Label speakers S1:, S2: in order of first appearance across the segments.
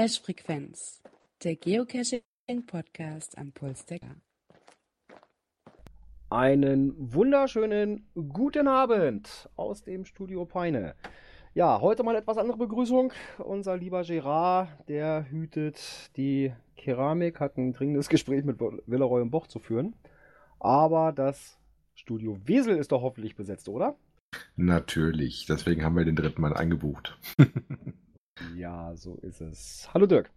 S1: Cache-Frequenz, der Geocaching-Podcast am Puls der
S2: Einen wunderschönen guten Abend aus dem Studio Peine. Ja, heute mal etwas andere Begrüßung. Unser lieber Gerard, der hütet die Keramik, hat ein dringendes Gespräch mit Villeroy und Boch zu führen. Aber das Studio Wesel ist doch hoffentlich besetzt, oder?
S3: Natürlich, deswegen haben wir den dritten Mal eingebucht.
S2: ja, so ist es. Hallo Dirk.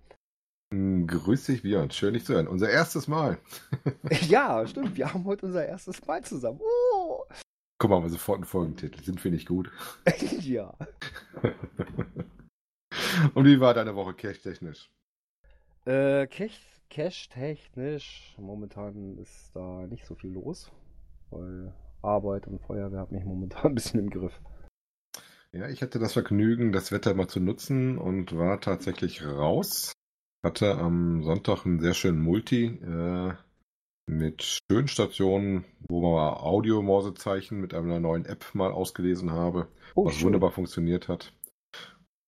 S3: Hm, grüß dich, Björn. Schön, dich zu hören. Unser erstes Mal.
S2: ja, stimmt. Wir haben heute unser erstes Mal zusammen. Oh.
S3: Guck mal, wir sofort einen Folgentitel. Sind wir nicht gut?
S2: ja.
S3: Und wie war deine Woche cash-technisch?
S2: Äh, cash-technisch. Momentan ist da nicht so viel los. Weil Arbeit und Feuerwehr hat mich momentan ein bisschen im Griff.
S3: Ja, ich hatte das Vergnügen, das Wetter mal zu nutzen und war tatsächlich raus. Hatte am Sonntag einen sehr schönen Multi äh, mit schönen Stationen, wo man Audio-Morsezeichen mit einer neuen App mal ausgelesen habe, oh, was schön. wunderbar funktioniert hat.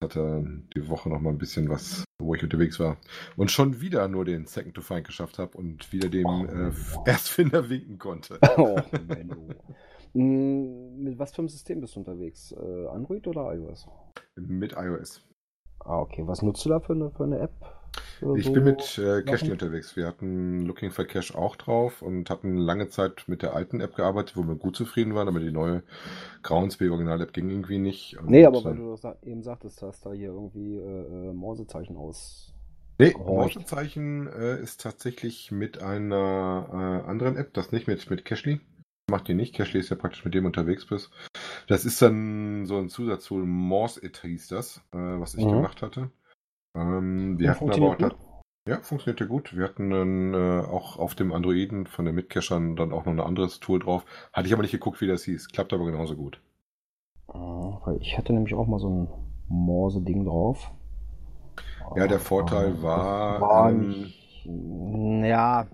S3: Hatte die Woche noch mal ein bisschen was, wo ich unterwegs war. Und schon wieder nur den Second to Find geschafft habe und wieder dem oh, äh, Erstfinder winken konnte. Oh.
S2: Hm, mit was für einem System bist du unterwegs? Äh, Android oder iOS?
S3: Mit iOS.
S2: Ah, okay. Was nutzt du da für eine, für eine App?
S3: Ich so bin mit äh, Cashly unterwegs. Wir hatten Looking for Cash auch drauf und hatten lange Zeit mit der alten App gearbeitet, wo wir gut zufrieden waren, aber die neue Groundspeak Original App ging irgendwie nicht.
S2: Und nee, aber weil du eben sagtest, dass da hier irgendwie äh, äh, Morsezeichen aus.
S3: Nee, Morsezeichen äh, ist tatsächlich mit einer äh, anderen App, das nicht mit, mit Cashly. Macht die nicht. Cashly ist ja praktisch mit dem unterwegs bist. Das ist dann so ein Zusatztool, Morse It hieß das, äh, was ich mhm. gemacht hatte. Ähm, wir hatten aber auch da, ja, funktionierte gut. Wir hatten dann äh, auch auf dem Androiden von den Mitcachern dann auch noch ein anderes Tool drauf. Hatte ich aber nicht geguckt, wie das hieß. Klappt aber genauso gut.
S2: Ah, weil ich hatte nämlich auch mal so ein Morse-Ding drauf.
S3: Ja, der Vorteil war. war ähm,
S2: nicht, ja,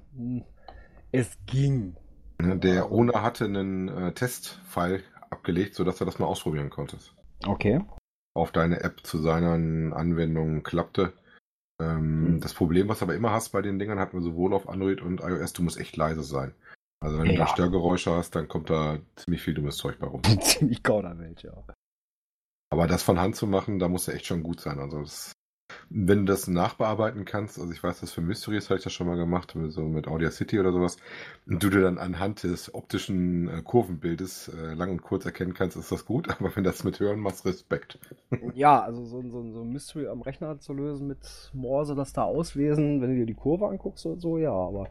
S2: es ging.
S3: Der Owner hatte einen äh, Testfile abgelegt, sodass er das mal ausprobieren konnte.
S2: Okay
S3: auf deine App zu seinen Anwendungen klappte. Ähm, mhm. Das Problem, was du aber immer hast bei den Dingern, hat man sowohl auf Android und iOS, du musst echt leise sein. Also wenn ja. du da Störgeräusche hast, dann kommt da ziemlich viel dummes Zeug bei rum.
S2: ziemlich Kauderwelsch, ja.
S3: Aber das von Hand zu machen, da muss er echt schon gut sein. Also das wenn du das nachbearbeiten kannst, also ich weiß, das für Mysteries habe ich das schon mal gemacht, so mit Audacity oder sowas, und du dir dann anhand des optischen äh, Kurvenbildes äh, lang und kurz erkennen kannst, ist das gut, aber wenn das mit Hören machst, Respekt.
S2: Ja, also so, so, so ein Mystery am Rechner zu lösen mit Morse, das da auslesen, wenn du dir die Kurve anguckst und so, ja, aber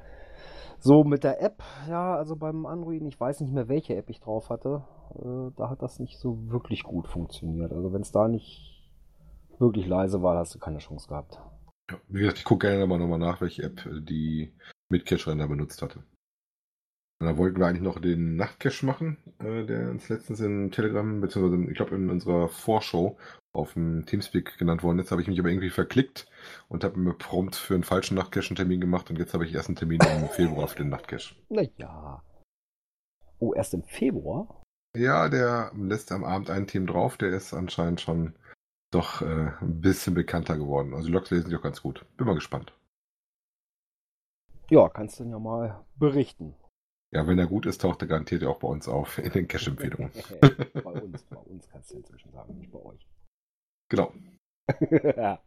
S2: so mit der App, ja, also beim Android, ich weiß nicht mehr, welche App ich drauf hatte, äh, da hat das nicht so wirklich gut funktioniert. Also wenn es da nicht wirklich leise war, hast du keine Chance gehabt.
S3: Ja, wie gesagt, ich gucke gerne mal nochmal nach, welche App äh, die Mitcache da benutzt hatte. Und da wollten wir eigentlich noch den Nachtcache machen, äh, der uns letztens in Telegram, beziehungsweise ich glaube in unserer Vorschau auf dem Teamspeak genannt worden ist, habe ich mich aber irgendwie verklickt und habe mir prompt für einen falschen Nachtcache einen Termin gemacht und jetzt habe ich erst einen Termin im Februar für den Nachtcache.
S2: Naja. Oh, erst im Februar?
S3: Ja, der lässt am Abend ein Team drauf, der ist anscheinend schon doch äh, ein bisschen bekannter geworden. Also Logs lesen sich auch ganz gut. Bin mal gespannt.
S2: Ja, kannst du ja mal berichten.
S3: Ja, wenn er gut ist, taucht er garantiert auch bei uns auf in den Cash-Empfehlungen.
S2: bei uns, bei uns kannst du inzwischen sagen, nicht bei euch.
S3: Genau. ja.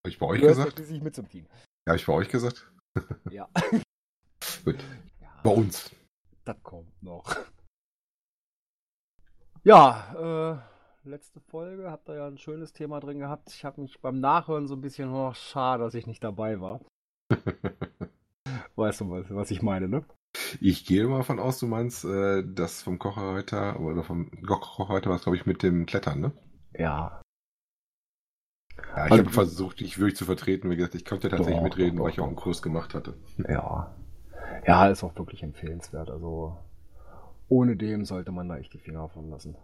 S3: Habe ich bei euch du gesagt?
S2: Ich mit zum Team.
S3: Ja, habe ich bei euch gesagt?
S2: ja.
S3: gut. Ja, bei uns.
S2: Das kommt noch. Ja, äh, letzte Folge habt ihr ja ein schönes Thema drin gehabt. Ich habe mich beim Nachhören so ein bisschen, oh, schade, dass ich nicht dabei war. weißt du, was, was ich meine, ne?
S3: Ich gehe mal davon aus, du meinst äh, das vom Kocherreiter oder vom Kocherreiter was, glaube ich, mit dem Klettern, ne?
S2: Ja.
S3: Ja, ich also, habe versucht, dich wirklich zu vertreten. Wie gesagt, ich konnte tatsächlich doch, mitreden, doch, weil ich auch einen Kurs gemacht hatte.
S2: Ja. Ja, ist auch wirklich empfehlenswert. Also ohne dem sollte man da echt die Finger davon lassen.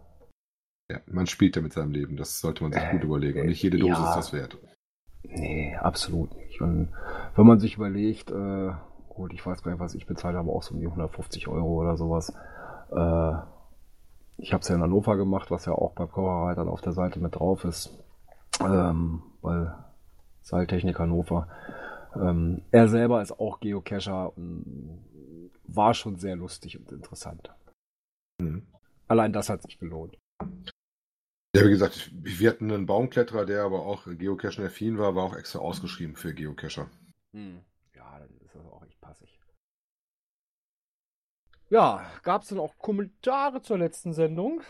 S3: Ja, man spielt ja mit seinem Leben, das sollte man sich äh, gut überlegen. Und nicht jede Dose ja, ist das wert.
S2: Nee, absolut nicht. Und wenn man sich überlegt, äh, gut, ich weiß gar nicht, was ich bezahle, aber auch so um die 150 Euro oder sowas. Äh, ich habe es ja in Hannover gemacht, was ja auch bei Kocherei dann auf der Seite mit drauf ist. Ähm, weil Seiltechnik Hannover. Ähm, er selber ist auch Geocacher und war schon sehr lustig und interessant. Mhm. Allein das hat sich gelohnt.
S3: Ja, wie gesagt, wir hatten einen Baumkletterer, der aber auch Geocachen-affin war, war auch extra ausgeschrieben für Geocacher.
S2: Hm. Ja, dann ist das auch echt passig. Ja, gab es denn auch Kommentare zur letzten Sendung?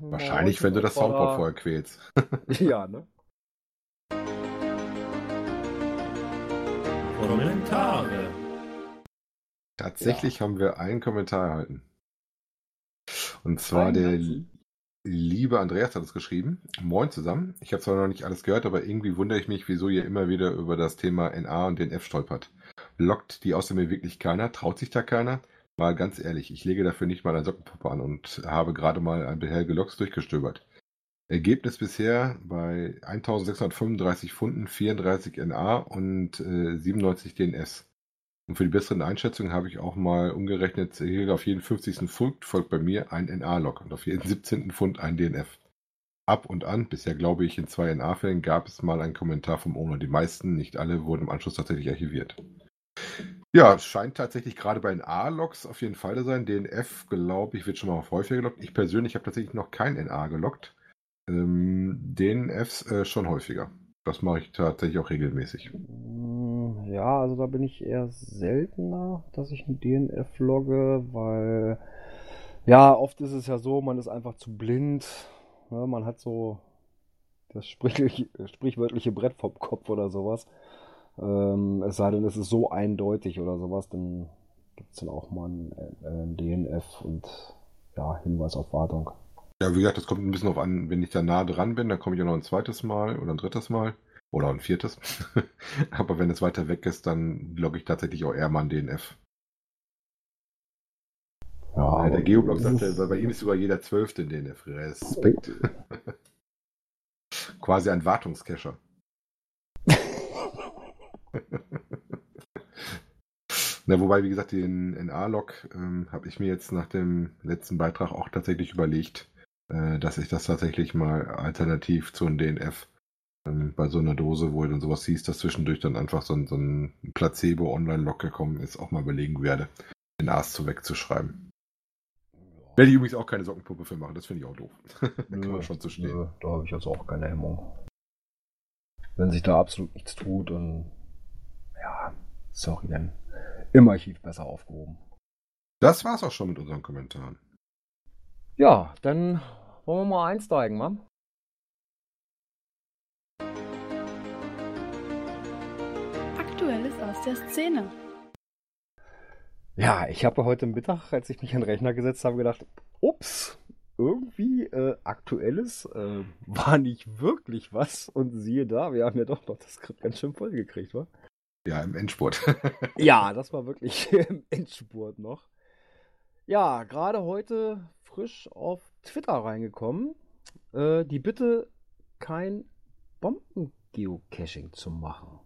S3: Wahrscheinlich, wenn du das Soundboard vorher quälst.
S2: ja, ne?
S4: Kommentare.
S3: Tatsächlich ja. haben wir einen Kommentar erhalten. Und zwar Ein der liebe Andreas hat es geschrieben. Moin zusammen. Ich habe zwar noch nicht alles gehört, aber irgendwie wundere ich mich, wieso ihr immer wieder über das Thema NA und den F stolpert. Lockt die außer mir wirklich keiner? Traut sich da keiner? Mal ganz ehrlich, ich lege dafür nicht mal ein Sockenpuppe an und habe gerade mal ein Behelge Loks durchgestöbert. Ergebnis bisher bei 1635 Funden 34 NA und äh, 97 DNS. Und für die besseren Einschätzungen habe ich auch mal umgerechnet, hier auf jeden 50. Pfund folgt bei mir ein NA-Log und auf jeden 17. Pfund ein DNF. Ab und an, bisher glaube ich in zwei NA-Fällen, gab es mal einen Kommentar vom Owner. Die meisten, nicht alle, wurden im Anschluss tatsächlich archiviert. Ja, scheint tatsächlich gerade bei den A-Logs auf jeden Fall zu sein. DNF, glaube ich, wird schon mal häufiger gelockt. Ich persönlich habe tatsächlich noch kein NA gelockt. Ähm, DNFs äh, schon häufiger. Das mache ich tatsächlich auch regelmäßig.
S2: Mm, ja, also da bin ich eher seltener, dass ich ein DNF logge, weil ja, oft ist es ja so, man ist einfach zu blind. Ne? Man hat so das sprichwörtliche Brett vom Kopf oder sowas. Ähm, es sei denn, es ist so eindeutig oder sowas, dann gibt es dann auch mal ein, äh, ein DNF und ja, Hinweis auf Wartung.
S3: Ja, wie gesagt, das kommt ein bisschen auf an, wenn ich da nah dran bin, dann komme ich auch noch ein zweites Mal oder ein drittes Mal oder ein viertes. Aber wenn es weiter weg ist, dann logge ich tatsächlich auch eher mal ein DNF. Ja, der Geoblock sagte, bei ihm ist sogar jeder zwölfte ein DNF. Respekt. Quasi ein Wartungscacher. Na, wobei, wie gesagt, den NA-Log ähm, habe ich mir jetzt nach dem letzten Beitrag auch tatsächlich überlegt, dass ich das tatsächlich mal alternativ zu einem DNF ähm, bei so einer Dose, wo dann sowas hieß, dass zwischendurch dann einfach so ein, so ein Placebo-Online-Log gekommen ist, auch mal überlegen werde, den A's zu wegzuschreiben. Werde ich übrigens auch keine Sockenpuppe für machen, das finde ich auch doof. da nö, kann man schon zu stehen. Nö,
S2: da habe ich also auch keine Hemmung. Wenn sich da absolut nichts tut und ja, sorry, dann im Archiv besser aufgehoben.
S3: Das war's auch schon mit unseren Kommentaren.
S2: Ja, dann wollen wir mal einsteigen, wa?
S5: Aktuelles aus der Szene.
S2: Ja, ich habe heute Mittag, als ich mich an den Rechner gesetzt habe, gedacht, ups, irgendwie äh, aktuelles äh, war nicht wirklich was. Und siehe da, wir haben ja doch noch das Skript ganz schön voll gekriegt, wa?
S3: Ja, im Endspurt.
S2: ja, das war wirklich im Endspurt noch. Ja, gerade heute frisch auf Twitter reingekommen. Äh, die Bitte, kein Bomben-Geocaching zu machen.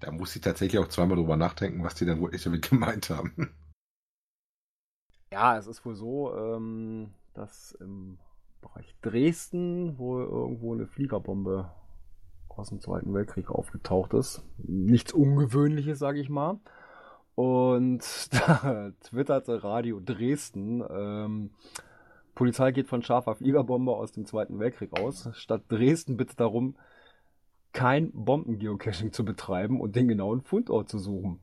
S3: Da muss ich tatsächlich auch zweimal drüber nachdenken, was die dann wohl echt damit gemeint haben.
S2: Ja, es ist wohl so, ähm, dass im Bereich Dresden wohl irgendwo eine Fliegerbombe aus dem Zweiten Weltkrieg aufgetaucht ist. Nichts Ungewöhnliches, sage ich mal. Und da twitterte Radio Dresden, ähm, Polizei geht von scharfer Fliegerbombe aus dem Zweiten Weltkrieg aus. Stadt Dresden bittet darum, kein Bombengeocaching zu betreiben und den genauen Fundort zu suchen.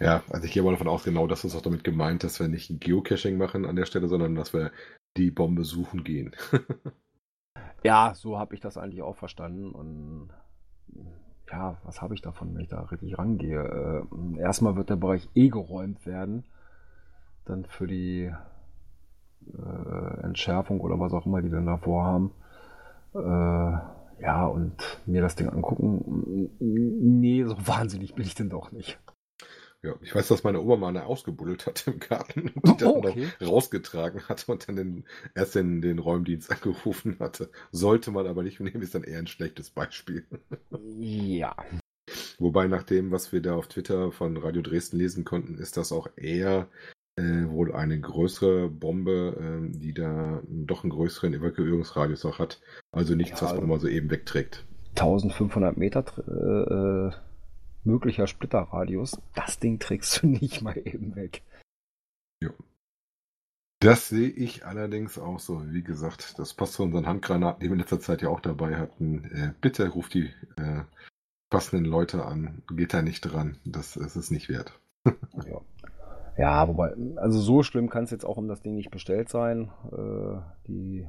S3: Ja, also ich gehe mal davon aus, genau das ist auch damit gemeint, dass wir nicht Geocaching machen an der Stelle, sondern dass wir die Bombe suchen gehen.
S2: ja, so habe ich das eigentlich auch verstanden. Und ja, was habe ich davon, wenn ich da richtig rangehe? Äh, erstmal wird der Bereich eh geräumt werden. Dann für die äh, Entschärfung oder was auch immer die dann davor haben. Äh, ja, und mir das Ding angucken. Nee, so wahnsinnig bin ich denn doch nicht.
S3: Ja, ich weiß, dass meine Oma mal eine ausgebuddelt hat im Garten und die dann oh, okay. noch rausgetragen hat und dann den, erst den, den Räumdienst angerufen hatte. Sollte man aber nicht nehmen, ist dann eher ein schlechtes Beispiel.
S2: Ja.
S3: Wobei nach dem, was wir da auf Twitter von Radio Dresden lesen konnten, ist das auch eher äh, wohl eine größere Bombe, äh, die da doch einen größeren Evakuierungsradius auch hat. Also nichts, ja, was man mal so eben wegträgt.
S2: 1500 Meter äh, möglicher Splitterradius. Das Ding trägst du nicht mal eben weg.
S3: Jo. Das sehe ich allerdings auch so. Wie gesagt, das passt zu unseren Handgranaten, die wir in letzter Zeit ja auch dabei hatten. Äh, bitte ruft die äh, passenden Leute an. Geht da nicht dran. Das, ist nicht wert.
S2: ja. ja, wobei, also so schlimm kann es jetzt auch um das Ding nicht bestellt sein. Äh, die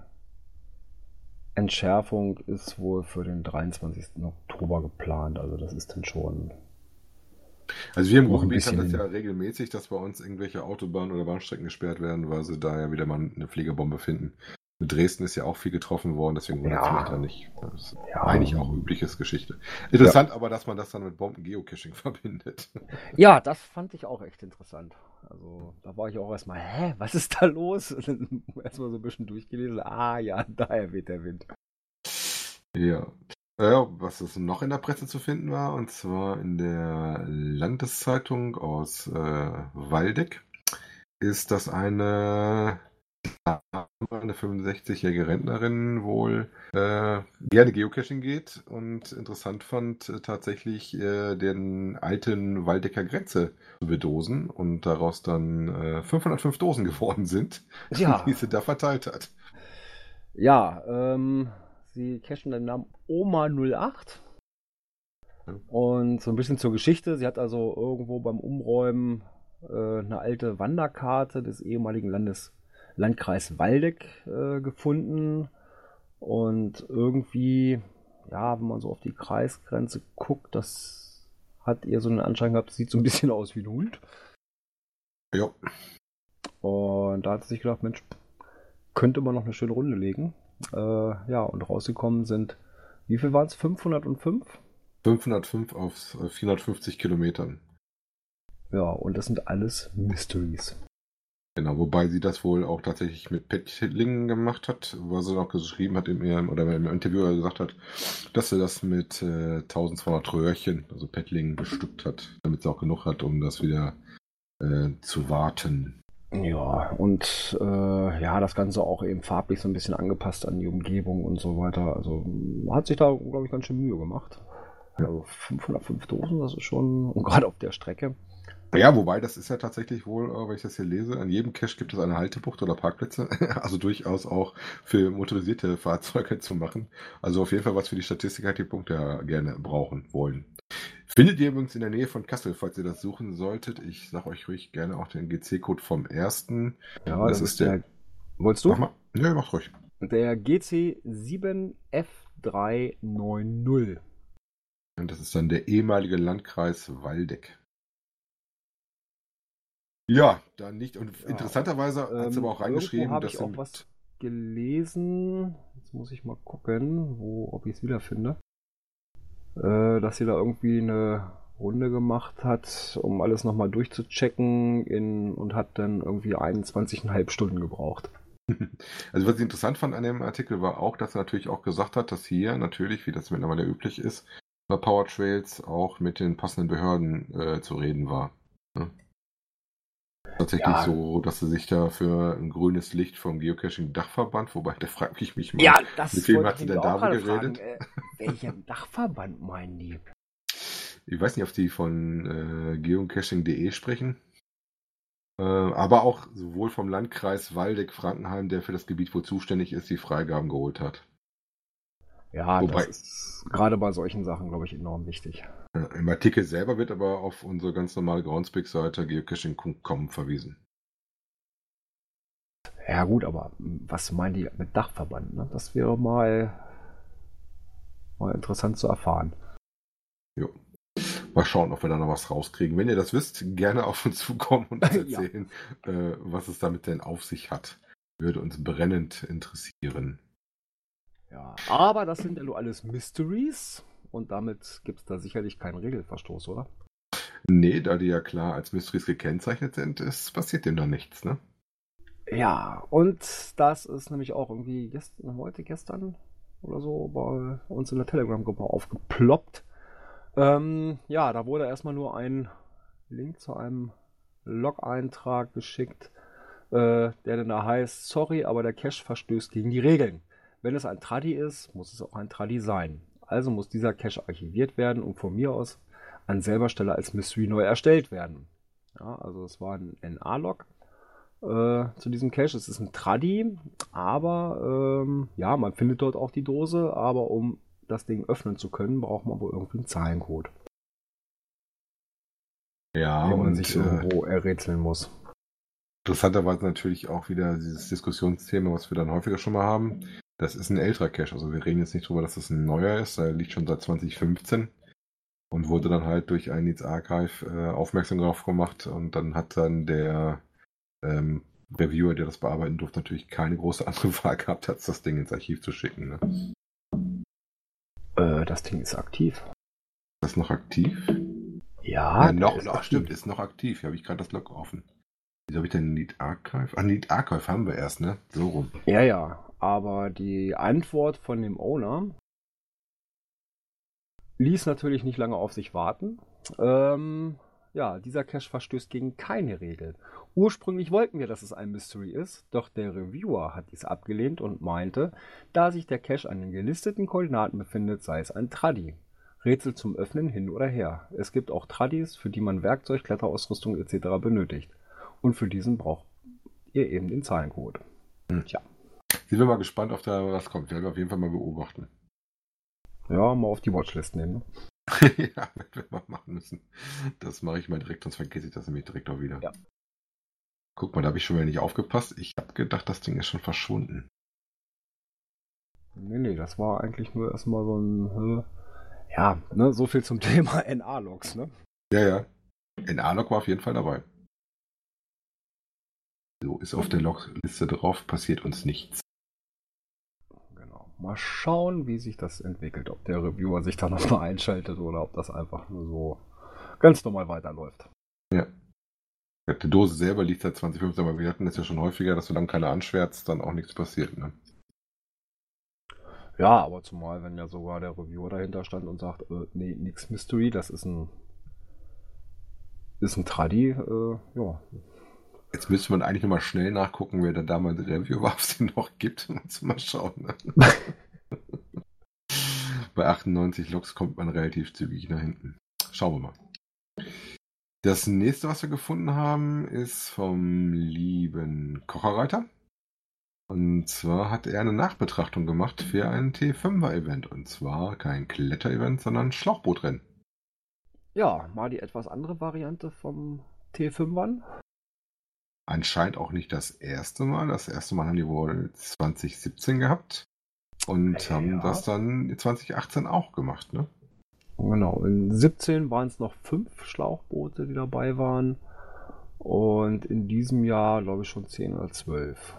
S2: Entschärfung ist wohl für den 23. Oktober geplant. Also das ist dann schon
S3: also wir im Ruhrgebiet haben das ja regelmäßig, dass bei uns irgendwelche Autobahnen oder Bahnstrecken gesperrt werden, weil sie da ja wieder mal eine Pflegebombe finden. Mit Dresden ist ja auch viel getroffen worden, deswegen wundert es ja. mich da nicht. Das ist ja. eigentlich auch übliches Geschichte. Interessant ja. aber, dass man das dann mit Bomben-Geocaching verbindet.
S2: Ja, das fand ich auch echt interessant. Also da war ich auch erstmal, hä, was ist da los? Und dann erstmal so ein bisschen durchgelesen, ah ja, daher weht der Wind.
S3: Ja. Ja, was ist noch in der Presse zu finden war, und zwar in der Landeszeitung aus äh, Waldeck, ist, dass eine eine 65-jährige Rentnerin wohl äh, gerne Geocaching geht und interessant fand, äh, tatsächlich äh, den alten Waldecker Grenze zu bedosen und daraus dann äh, 505 Dosen geworden sind,
S2: ja.
S3: die sie da verteilt hat.
S2: Ja, ähm, Sie cashen den Namen Oma08. Und so ein bisschen zur Geschichte. Sie hat also irgendwo beim Umräumen äh, eine alte Wanderkarte des ehemaligen Landes, Landkreis Waldeck äh, gefunden. Und irgendwie, ja, wenn man so auf die Kreisgrenze guckt, das hat ihr so einen Anschein gehabt, sieht so ein bisschen aus wie ein Hund.
S3: Ja.
S2: Und da hat sie sich gedacht, Mensch, könnte man noch eine schöne Runde legen. Äh, ja, und rausgekommen sind, wie viel waren es? 505?
S3: 505 auf 450 Kilometern.
S2: Ja, und das sind alles Mysteries.
S3: Genau, wobei sie das wohl auch tatsächlich mit Pettlingen gemacht hat, was sie auch geschrieben hat in ihrem, oder im Interview gesagt hat, dass sie das mit äh, 1200 Röhrchen, also Pettlingen, bestückt hat, damit sie auch genug hat, um das wieder äh, zu warten.
S2: Ja, und äh, ja, das Ganze auch eben farblich so ein bisschen angepasst an die Umgebung und so weiter. Also hat sich da, glaube ich, ganz schön Mühe gemacht. Also 505 Dosen, das ist schon, und gerade auf der Strecke.
S3: Ja, wobei das ist ja tatsächlich wohl, äh, wenn ich das hier lese, an jedem Cache gibt es eine Haltebucht oder Parkplätze. Also durchaus auch für motorisierte Fahrzeuge zu machen. Also auf jeden Fall was für die Statistik die Punkte gerne brauchen wollen. Findet ihr übrigens in der Nähe von Kassel, falls ihr das suchen solltet. Ich sage euch ruhig gerne auch den GC-Code vom ersten.
S2: Ja, das, das ist der. der Wolltest du?
S3: Mach mal. Ja, mach ruhig.
S2: Der GC7F390.
S3: Und das ist dann der ehemalige Landkreis Waldeck. Ja, dann nicht. Und ja. interessanterweise hat es ähm, aber auch reingeschrieben,
S2: dass ich auch was gelesen. Jetzt muss ich mal gucken, wo, ob ich es wiederfinde äh, dass sie da irgendwie eine Runde gemacht hat, um alles nochmal durchzuchecken in, und hat dann irgendwie 21,5 Stunden gebraucht.
S3: Also was ich interessant fand an dem Artikel war auch, dass er natürlich auch gesagt hat, dass hier natürlich, wie das mittlerweile üblich ist, bei Power Trails auch mit den passenden Behörden äh, zu reden war. Tatsächlich ja. so, dass sie sich da für ein grünes Licht vom Geocaching-Dachverband, wobei da frage ich mich mal,
S2: ja, das
S3: mit wem hat sie denn da geredet?
S2: Äh, welchen Dachverband meinen die?
S3: Ich weiß nicht, ob die von äh, geocaching.de sprechen. Äh, aber auch sowohl vom Landkreis Waldeck-Frankenheim, der für das Gebiet wohl zuständig ist, die Freigaben geholt hat.
S2: Ja, Wobei, das ist gerade bei solchen Sachen, glaube ich, enorm wichtig.
S3: Im Artikel selber wird aber auf unsere ganz normale Groundspeak-Seite geocaching.com verwiesen.
S2: Ja gut, aber was meinen die mit Dachverband? Ne? Das wäre mal, mal interessant zu erfahren.
S3: Jo. Mal schauen, ob wir da noch was rauskriegen. Wenn ihr das wisst, gerne auf uns zukommen und erzählen, ja. äh, was es damit denn auf sich hat. Würde uns brennend interessieren.
S2: Ja, aber das sind ja nur alles Mysteries und damit gibt es da sicherlich keinen Regelverstoß, oder?
S3: Nee, da die ja klar als Mysteries gekennzeichnet sind, ist, passiert dem da nichts, ne?
S2: Ja, und das ist nämlich auch irgendwie gestern, heute, gestern oder so bei uns in der Telegram-Gruppe aufgeploppt. Ähm, ja, da wurde erstmal nur ein Link zu einem Log-Eintrag geschickt, äh, der dann da heißt, sorry, aber der Cache verstößt gegen die Regeln. Wenn es ein Tradi ist, muss es auch ein Tradi sein. Also muss dieser Cache archiviert werden und von mir aus an selber Stelle als Mystery neu erstellt werden. Ja, also es war ein NA-Log äh, zu diesem Cache. Es ist ein Tradi, aber ähm, ja, man findet dort auch die Dose, aber um das Ding öffnen zu können, braucht man wohl irgendwie einen Zahlencode,
S3: Ja,
S2: den man
S3: und
S2: sich
S3: äh,
S2: irgendwo errätseln muss.
S3: Interessanterweise natürlich auch wieder dieses Diskussionsthema, was wir dann häufiger schon mal haben. Das ist ein älterer Cache. Also wir reden jetzt nicht drüber, dass das ein neuer ist. Der liegt schon seit 2015 und wurde dann halt durch ein Needs Archive äh, aufmerksam darauf gemacht. Und dann hat dann der ähm, Reviewer, der das bearbeiten durfte, natürlich keine große andere Wahl gehabt, als das Ding ins Archiv zu schicken. Ne?
S2: Äh, das Ding ist aktiv.
S3: Ist das noch aktiv?
S2: Ja,
S3: Ja, noch, noch stimmt, ist noch aktiv. Hier habe ich gerade das Log offen. Wieso habe ich denn Need Archive? Ah, Need Archive haben wir erst, ne? So rum.
S2: Ja, ja. Aber die Antwort von dem Owner ließ natürlich nicht lange auf sich warten. Ähm, ja, dieser Cache verstößt gegen keine Regel. Ursprünglich wollten wir, dass es ein Mystery ist, doch der Reviewer hat dies abgelehnt und meinte, da sich der Cache an den gelisteten Koordinaten befindet, sei es ein Tradi. Rätsel zum Öffnen hin oder her. Es gibt auch Tradis, für die man Werkzeug, Kletterausrüstung etc. benötigt. Und für diesen braucht ihr eben den Zahlencode.
S3: Hm.
S2: Tja.
S3: Sind wir mal gespannt, auf da was kommt. Werden wir auf jeden Fall mal beobachten.
S2: Ja, mal auf die Watchlist nehmen. Ne?
S3: ja, werden wir mal machen müssen. Das mache ich mal direkt, sonst vergesse ich das nämlich direkt auch wieder.
S2: Ja.
S3: Guck mal, da habe ich schon wieder nicht aufgepasst. Ich habe gedacht, das Ding ist schon verschwunden.
S2: Nee, nee, das war eigentlich nur erstmal so ein. Ja, ne, so viel zum Thema NA-Logs, ne?
S3: Ja, ja. In A-Log war auf jeden Fall dabei. So, ist auf der Log-Liste drauf, passiert uns nichts.
S2: Genau. Mal schauen, wie sich das entwickelt. Ob der Reviewer sich da nochmal einschaltet oder ob das einfach nur so ganz normal weiterläuft.
S3: Ja. Die Dose selber liegt seit 2015, aber wir hatten das ja schon häufiger, dass solange keiner anschwärzt, dann auch nichts passiert. Ne?
S2: Ja, aber zumal, wenn ja sogar der Reviewer dahinter stand und sagt, äh, nee, nix Mystery, das ist ein. Ist ein Tradi, äh, ja.
S3: Jetzt müsste man eigentlich nochmal schnell nachgucken, wer denn damals Review war, ob es den noch gibt. Mal schauen. Ne? Bei 98 Loks kommt man relativ zügig nach hinten. Schauen wir mal. Das nächste, was wir gefunden haben, ist vom lieben Kocherreiter. Und zwar hat er eine Nachbetrachtung gemacht für ein T5er-Event. Und zwar kein Kletter-Event, sondern Schlauchbootrennen.
S2: Ja, mal die etwas andere Variante vom T5ern.
S3: Anscheinend auch nicht das erste Mal. Das erste Mal haben die wohl 2017 gehabt. Und
S2: Ja.
S3: haben das dann 2018 auch gemacht, ne?
S2: Genau, in 17 waren es noch fünf Schlauchboote, die dabei waren. Und in diesem Jahr, glaube ich, schon 10 oder 12.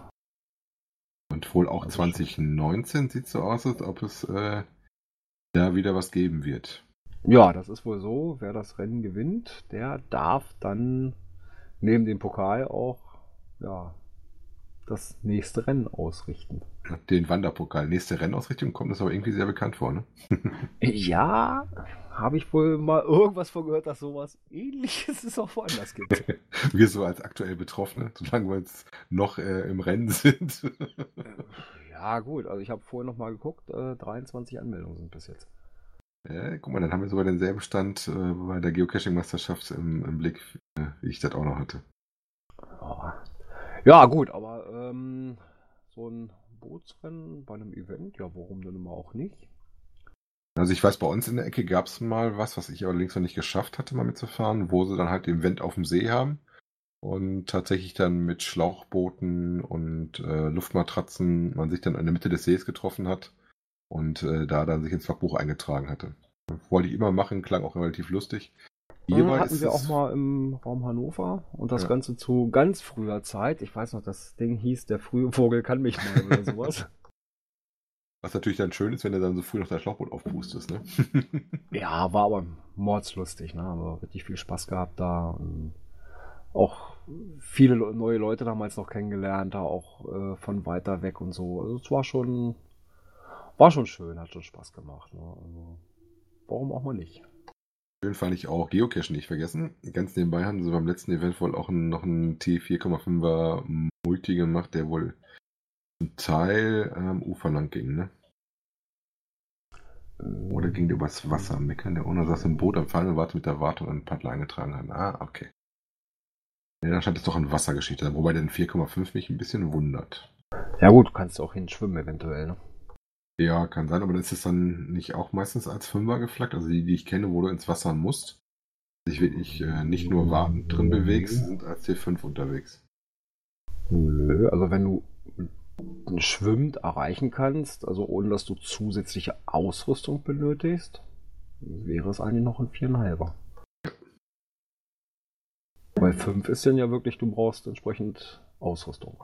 S3: Und wohl auch
S2: Also
S3: 2019 sieht so aus, als ob es äh, da wieder was geben wird.
S2: Ja, das ist wohl so. Wer das Rennen gewinnt, der darf dann neben dem Pokal auch ja, das nächste Rennen ausrichten.
S3: Den Wanderpokal. Nächste Rennausrichtung kommt das aber irgendwie sehr bekannt vor, ne?
S2: Ja, habe ich wohl mal irgendwas von gehört, dass sowas ähnliches es auch woanders gibt.
S3: Wir so als aktuell Betroffene, solange wir jetzt noch äh, im Rennen sind.
S2: ja, gut, also ich habe vorher noch mal geguckt, äh, 23 Anmeldungen sind bis jetzt.
S3: Äh, guck mal, dann haben wir sogar denselben Stand äh, bei der Geocaching-Meisterschaft im, im Blick, äh, wie ich das auch noch hatte.
S2: Ja, ja gut, aber ähm, so ein Bootsrennen bei einem Event, ja, warum denn immer auch nicht?
S3: Also ich weiß, bei uns in der Ecke gab es mal was, was ich allerdings noch nicht geschafft hatte, mal mitzufahren, wo sie dann halt den Event auf dem See haben und tatsächlich dann mit Schlauchbooten und äh, Luftmatratzen man sich dann in der Mitte des Sees getroffen hat und äh, da dann sich ins Logbuch eingetragen hatte. Wollte ich immer machen, klang auch relativ lustig.
S2: Hierbei hatten
S3: ist
S2: wir auch mal im Raum Hannover und das
S3: Ja.
S2: Ganze zu ganz früher Zeit. Ich weiß noch, das Ding hieß Der frühe Vogel kann mich mal oder sowas.
S3: Was natürlich dann schön ist, wenn du dann so früh noch dein Schlauchboot aufpustest, ne?
S2: ja, war aber mordslustig, ne? Aber richtig viel Spaß gehabt da und auch viele Le- neue Leute damals noch kennengelernt, da auch äh, von weiter weg und so. Also es war schon, war schon schön, hat schon Spaß gemacht. Ne? Also, warum auch mal nicht?
S3: Schön fand ich auch Geocache nicht vergessen. Ganz nebenbei haben sie beim letzten Event wohl auch noch einen T4,5er Multi gemacht, der wohl zum Teil am Ufer lang ging, ne? Oder ging der übers Wasser? Meckern der ohne saß im Boot am Fallen und warte mit der Wartung einen Paddler eingetragen hat. Ah, okay. Ja, dann scheint es doch eine Wassergeschichte wobei den 4,5 mich ein bisschen wundert.
S2: Ja gut, du kannst auch hinschwimmen eventuell, ne?
S3: Ja, kann sein, aber das ist dann nicht auch meistens als Fünfer geflaggt. Also die, die ich kenne, wo du ins Wasser musst, dich wirklich äh, nicht nur wartend drin bewegst, sind als T5 unterwegs.
S2: Nö, also wenn du schwimmend erreichen kannst, also ohne dass du zusätzliche Ausrüstung benötigst, wäre es eigentlich noch ein viereinhalber. Bei 5 ist dann ja wirklich, du brauchst entsprechend Ausrüstung.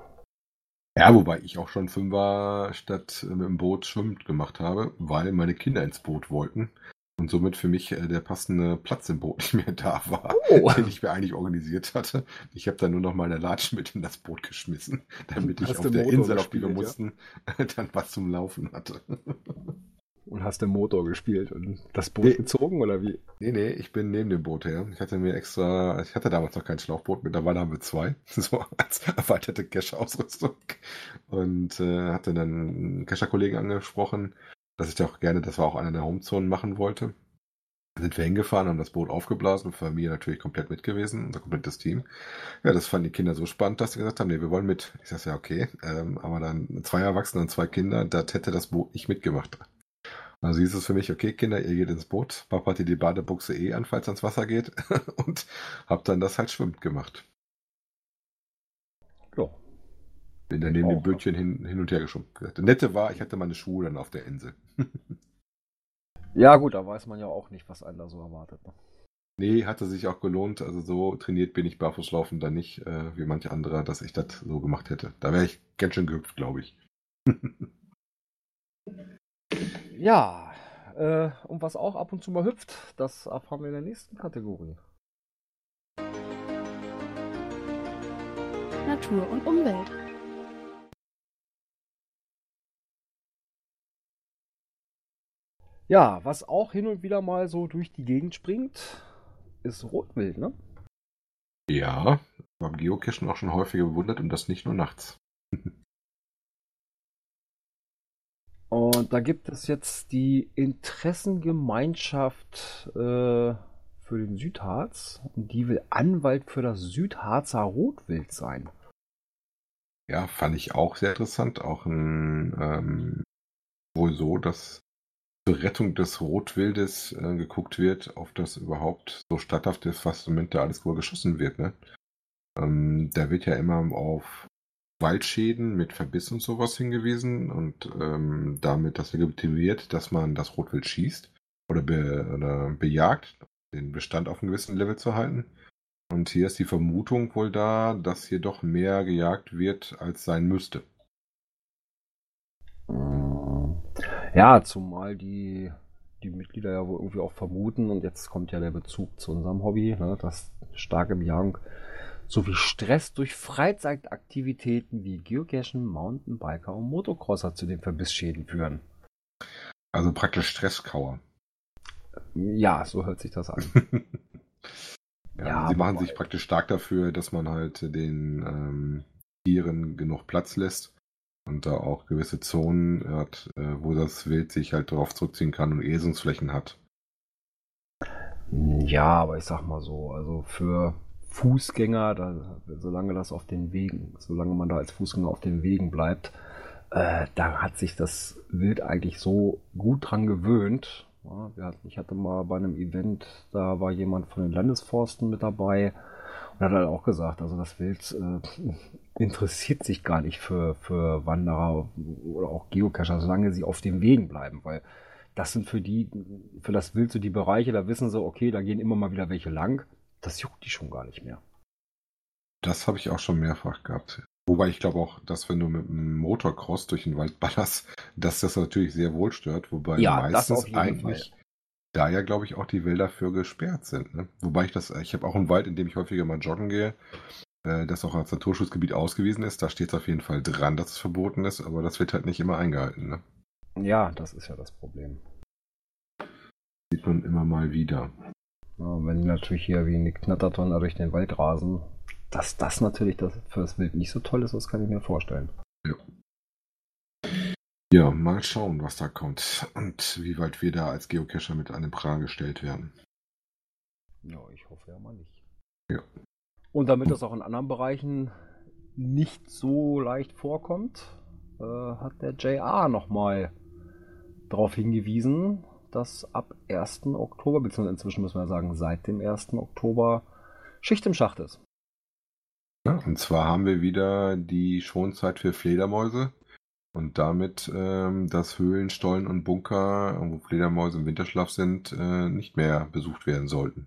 S3: Ja, wobei ich auch schon Fünfer statt äh, mit dem Boot schwimmend gemacht habe, weil meine Kinder ins Boot wollten und somit für mich äh, der passende Platz im Boot nicht mehr da war,
S2: Oh.
S3: den ich mir eigentlich organisiert hatte. Ich habe dann nur noch meine Latschen mit in das Boot geschmissen, damit ich auf der
S2: Motor
S3: Insel, auf die wir mussten, dann was zum Laufen hatte.
S2: Und hast den Motor gespielt und das Boot
S3: Nee.
S2: gezogen oder wie?
S3: Nee, nee, ich bin neben dem Boot her. Ich hatte mir extra, ich hatte damals noch kein Schlauchboot, mittlerweile haben wir zwei, so als erweiterte Cache-Ausrüstung. Und äh, hatte dann einen Cacher-Kollegen angesprochen, dass ich doch gerne, das war auch einer der Homezonen, machen wollte. Dann sind wir hingefahren, haben das Boot aufgeblasen, Familie natürlich komplett mit gewesen, unser komplettes Team. Ja, das fanden die Kinder so spannend, dass sie gesagt haben, nee, wir wollen mit. Ich sag ja, okay, ähm, aber dann zwei Erwachsene und zwei Kinder, das hätte das Boot nicht mitgemacht. Also hieß es für mich, okay, Kinder, ihr geht ins Boot. Papa hatte die Badebuchse eh an, falls ans Wasser geht. und hab dann das halt schwimmend gemacht.
S2: Ja.
S3: Bin dann neben dem. Bötchen hin, hin und her geschwommen. Das Nette war, ich hatte meine Schuhe dann auf der Insel.
S2: Ja gut, da weiß man ja auch nicht, was einen da so erwartet. Ne?
S3: Nee, hatte sich auch gelohnt. Also so trainiert bin ich Barfußlaufen dann nicht, äh, wie manche andere, dass ich das so gemacht hätte. Da wäre ich ganz schön gehüpft, glaube ich.
S2: Ja, äh, und was auch ab und zu mal hüpft, das erfahren wir in der nächsten Kategorie.
S5: Natur und Umwelt.
S2: Ja, was auch hin und wieder mal so durch die Gegend springt, ist Rotwild, ne?
S3: Ja, beim Geocachen auch schon häufiger bewundert und das nicht nur nachts.
S2: Und da gibt es jetzt die Interessengemeinschaft äh, für den Südharz. Und die will Anwalt für das Südharzer Rotwild sein.
S3: Ja, fand ich auch sehr interessant. Auch ein, ähm, wohl so, dass zur Rettung des Rotwildes äh, geguckt wird, auf das überhaupt so statthafte Fastament da alles wohl geschossen wird. Ne? Ähm, da wird ja immer auf Waldschäden mit Verbiss und sowas hingewiesen und ähm, damit das legitimiert, dass man das Rotwild schießt oder, be oder bejagt, den Bestand auf einem gewissen Level zu halten. Und hier ist die Vermutung wohl da, dass hier doch mehr gejagt wird, als sein müsste.
S2: Ja, zumal die, die Mitglieder ja wohl irgendwie auch vermuten, und jetzt kommt ja der Bezug zu unserem Hobby, ne, dass starke Bejagung sowie Stress durch Freizeitaktivitäten wie Geocachen, Mountainbiker und Motocrosser zu den Verbissschäden führen.
S3: Also praktisch Stresskauer.
S2: Ja, so hört sich das an.
S3: ja,
S2: Ja,
S3: sie machen sich praktisch stark dafür, dass man halt den ähm, Tieren genug Platz lässt und da auch gewisse Zonen hat, äh, wo das Wild sich halt drauf zurückziehen kann und Esungsflächen hat.
S2: Ja, aber ich sag mal so, also für Fußgänger, da, solange das auf den Wegen, solange man da als Fußgänger auf den Wegen bleibt, äh, da hat sich das Wild eigentlich so gut dran gewöhnt. Ja, ich hatte mal bei einem Event, da war jemand von den Landesforsten mit dabei und hat halt auch gesagt, also das Wild äh, interessiert sich gar nicht für, für Wanderer oder auch Geocacher, solange sie auf den Wegen bleiben, weil das sind für die, für das Wild so die Bereiche, da wissen sie, okay, da gehen immer mal wieder welche lang. Das juckt die schon gar nicht mehr.
S3: Das habe ich auch schon mehrfach gehabt. Wobei ich glaube auch, dass wenn du mit einem Motocross durch den Wald ballerst, dass das natürlich sehr wohl stört. Wobei
S2: Ja,
S3: meistens eigentlich da ja, glaube ich, auch die Wälder für gesperrt sind. Ne? Wobei ich das, ich habe auch einen Wald, in dem ich häufiger mal joggen gehe, äh, das auch als Naturschutzgebiet ausgewiesen ist. Da steht es auf jeden Fall dran, dass es verboten ist, aber das wird halt nicht immer eingehalten. Ne?
S2: Ja, das ist ja das Problem.
S3: Sieht man immer mal wieder.
S2: Ja, wenn die natürlich hier wie eine Knattertonne durch den Wald rasen, dass das natürlich das für das Wild nicht so toll ist, das kann ich mir vorstellen.
S3: Ja, mal schauen, was da kommt und wie weit wir da als Geocacher mit einem Pranger gestellt werden.
S2: Ja, ich hoffe ja mal nicht.
S3: Ja.
S2: Und damit das auch in anderen Bereichen nicht so leicht vorkommt, äh, hat der JR nochmal darauf hingewiesen, dass ab 1. Oktober, beziehungsweise inzwischen müssen wir sagen seit dem 1. Oktober, Schicht im Schacht ist.
S3: Ja, und zwar haben wir wieder die Schonzeit für Fledermäuse und damit, ähm, dass Höhlen, Stollen und Bunker, wo Fledermäuse im Winterschlaf sind, äh, nicht mehr besucht werden sollten.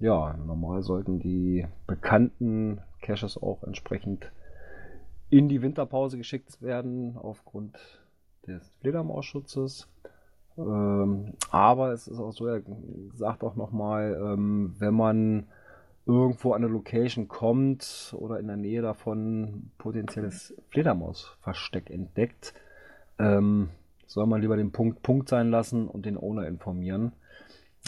S2: Ja, normal sollten die bekannten Caches auch entsprechend in die Winterpause geschickt werden aufgrund des Fledermausschutzes. Ähm, aber es ist auch so, er sagt auch nochmal, ähm, wenn man irgendwo an eine Location kommt oder in der Nähe davon potenzielles Fledermausversteck entdeckt, ähm, soll man lieber den Punkt Punkt sein lassen und den Owner informieren.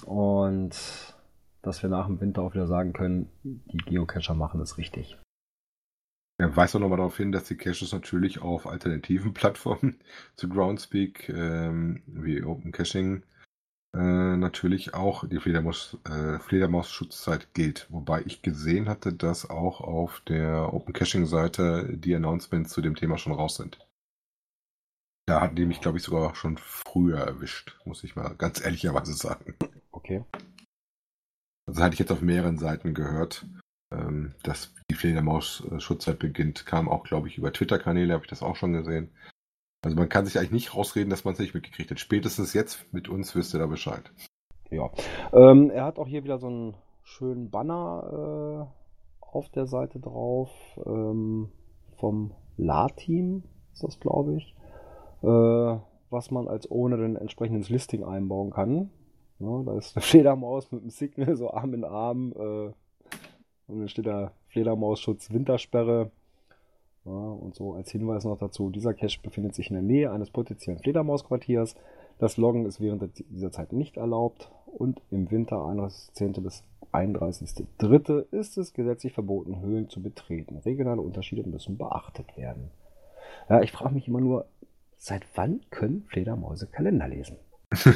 S2: Und dass wir nach dem Winter auch wieder sagen können, die Geocacher machen es richtig.
S3: Er weist auch nochmal darauf hin, dass die Caches natürlich auf alternativen Plattformen zu Groundspeak ähm, wie Open Caching äh, natürlich auch die Fledermaus, äh, Fledermaus-Schutzzeit gilt. Wobei ich gesehen hatte, dass auch auf der Open Caching-Seite die Announcements zu dem Thema schon raus sind. Da hat die mich, glaube ich, sogar schon früher erwischt, muss ich mal ganz ehrlicherweise sagen.
S2: Okay.
S3: Also hatte ich jetzt auf mehreren Seiten gehört, ähm, dass die Fledermaus-Schutzzeit beginnt. Kam auch, glaube ich, über Twitter-Kanäle, habe ich das auch schon gesehen. Also man kann sich eigentlich nicht rausreden, dass man es nicht mitgekriegt hat. Spätestens jetzt mit uns wisst ihr da Bescheid.
S2: Ja. Ähm, er hat auch hier wieder so einen schönen Banner äh, auf der Seite drauf ähm, vom La-Team, ist das glaube ich, äh, was man als ohne ein entsprechendes Listing einbauen kann. Ja, da ist eine Fledermaus mit einem Signal, so Arm in Arm. Äh, und dann steht da Fledermausschutz Wintersperre. Ja, und so als Hinweis noch dazu, dieser Cache befindet sich in der Nähe eines potenziellen Fledermausquartiers. Das Loggen ist während dieser Zeit nicht erlaubt und im Winter 31.10. bis 31.03. ist es gesetzlich verboten, Höhlen zu betreten. Regionale Unterschiede müssen beachtet werden. Ja, ich frage mich immer nur, seit wann können Fledermäuse Kalender lesen?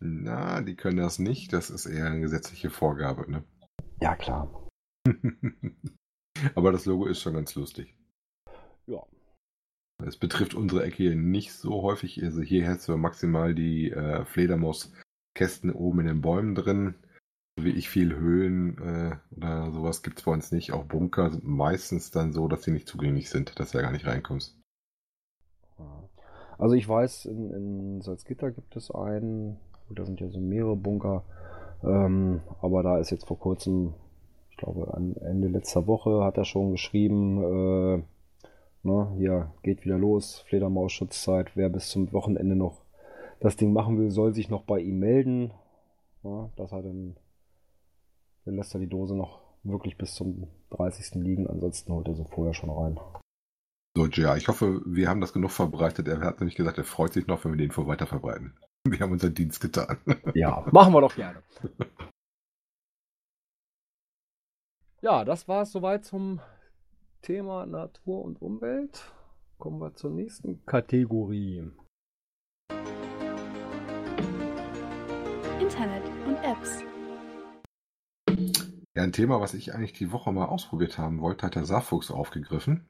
S3: Na, die können das nicht. Das ist eher eine gesetzliche Vorgabe, ne?
S2: Ja, klar.
S3: Aber das Logo ist schon ganz lustig.
S2: Ja.
S3: Es betrifft unsere Ecke hier nicht so häufig. Also hier hast du maximal die äh, Fledermauskästen oben in den Bäumen drin. Wie ich viel Höhlen äh, oder sowas gibt es bei uns nicht. Auch Bunker sind meistens dann so, dass sie nicht zugänglich sind, dass du ja gar nicht reinkommst.
S2: Also ich weiß, in, in Salzgitter gibt es einen, da sind ja so mehrere Bunker, ähm, aber da ist jetzt vor kurzem ich glaube, an Ende letzter Woche hat er schon geschrieben, äh, ne, hier geht wieder los, Fledermausschutzzeit, wer bis zum Wochenende noch das Ding machen will, soll sich noch bei ihm melden. Ja, dass er dann, dann lässt er die Dose noch wirklich bis zum 30. liegen, ansonsten holt er sie vorher schon rein.
S3: So, ja, ich hoffe, wir haben das genug verbreitet. Er hat nämlich gesagt, er freut sich noch, wenn wir die Info weiter verbreiten. Wir haben unseren Dienst getan.
S2: Ja, machen wir doch gerne. Ja, das war es soweit zum Thema Natur und Umwelt. Kommen wir zur nächsten Kategorie.
S5: Internet und Apps.
S3: Ja, ein Thema, was ich eigentlich die Woche mal ausprobiert haben wollte, hat der Saarfuchs aufgegriffen.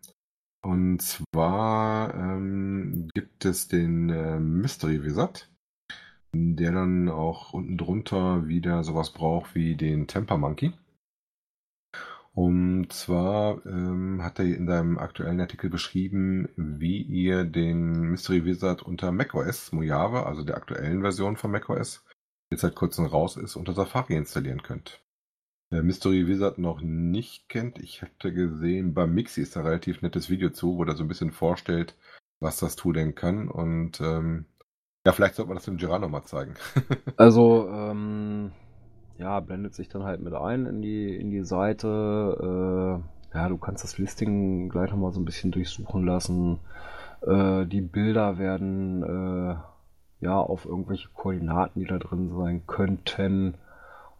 S3: Und zwar ähm, gibt es den äh, Mystery Wizard, der dann auch unten drunter wieder sowas braucht wie den Temper Monkey. Und zwar ähm, hat er in seinem aktuellen Artikel beschrieben, wie ihr den Mystery Wizard unter macOS Mojave, also der aktuellen Version von macOS, die seit kurzem raus ist, unter Safari installieren könnt. Wer Mystery Wizard noch nicht kennt, ich hatte gesehen, bei Mixi ist da ein relativ nettes Video zu, wo er so ein bisschen vorstellt, was das Tool denn kann. Und ähm, ja, vielleicht sollte man das dem Gerard mal zeigen.
S2: also, ähm, ja, blendet sich dann halt mit ein in die, in die Seite. Äh, ja, du kannst das Listing gleich nochmal so ein bisschen durchsuchen lassen. Äh, die Bilder werden äh, ja auf irgendwelche Koordinaten, die da drin sein könnten,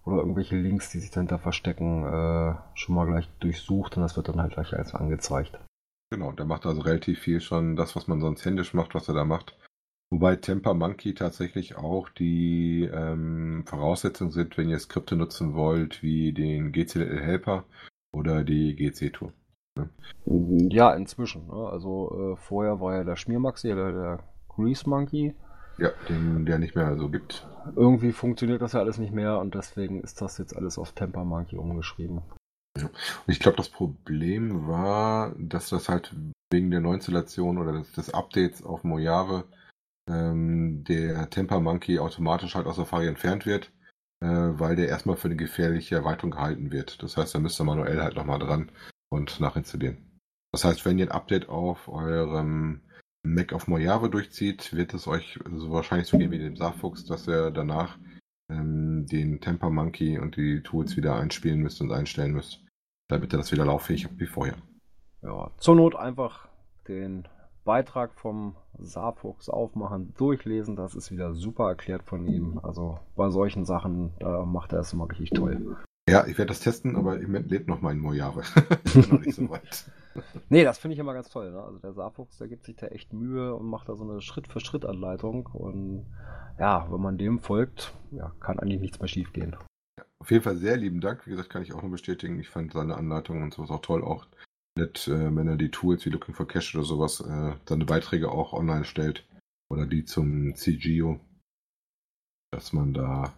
S2: oder irgendwelche Links, die sich dahinter verstecken, äh, schon mal gleich durchsucht und das wird dann halt gleich als angezeigt.
S3: Genau, der macht also relativ viel schon das, was man sonst händisch macht, was er da macht. Wobei Temper Monkey tatsächlich auch die ähm, Voraussetzungen sind, wenn ihr Skripte nutzen wollt, wie den GCL Helper oder die GC Tour.
S2: Ne? Ja, inzwischen. Ne? Also äh, vorher war ja der Schmiermaxi, der, der Grease Monkey.
S3: Ja, den der nicht mehr so gibt.
S2: Irgendwie funktioniert das ja alles nicht mehr und deswegen ist das jetzt alles auf Temper Monkey umgeschrieben.
S3: Ja. Und ich glaube, das Problem war, dass das halt wegen der Neuinstallation oder des, des Updates auf Mojave ähm, der Temper Monkey automatisch halt aus Safari entfernt wird, äh, weil der erstmal für eine gefährliche Erweiterung gehalten wird. Das heißt, da müsst ihr manuell halt nochmal dran und nachinstallieren. Das heißt, wenn ihr ein Update auf eurem Mac auf Mojave durchzieht, wird es euch so wahrscheinlich so gehen wie dem Saarfuchs, dass ihr danach ähm, den Temper Monkey und die Tools wieder einspielen müsst und einstellen müsst, damit ihr das wieder lauffähig habt wie vorher.
S2: Ja, zur Not einfach den Beitrag vom Saarfuchs aufmachen, durchlesen. Das ist wieder super erklärt von ihm. Also bei solchen Sachen, da macht er es immer richtig toll.
S3: Ja, ich werde das testen, aber im Moment lebt noch mal in Mojave. ich bin noch nicht so weit.
S2: nee, das finde ich immer ganz toll. Ne? Also der Saarfuchs, der gibt sich da echt Mühe und macht da so eine Schritt-für-Schritt-Anleitung. Und ja, wenn man dem folgt, ja, kann eigentlich nichts mehr schief gehen.
S3: Ja, auf jeden Fall sehr lieben Dank. Wie gesagt, kann ich auch nur bestätigen. Ich fand seine Anleitung und sowas auch toll. Auch nett, äh, wenn er die Tools wie Looking for Cash oder sowas, äh, seine Beiträge auch online stellt. Oder die zum CGO. Dass man da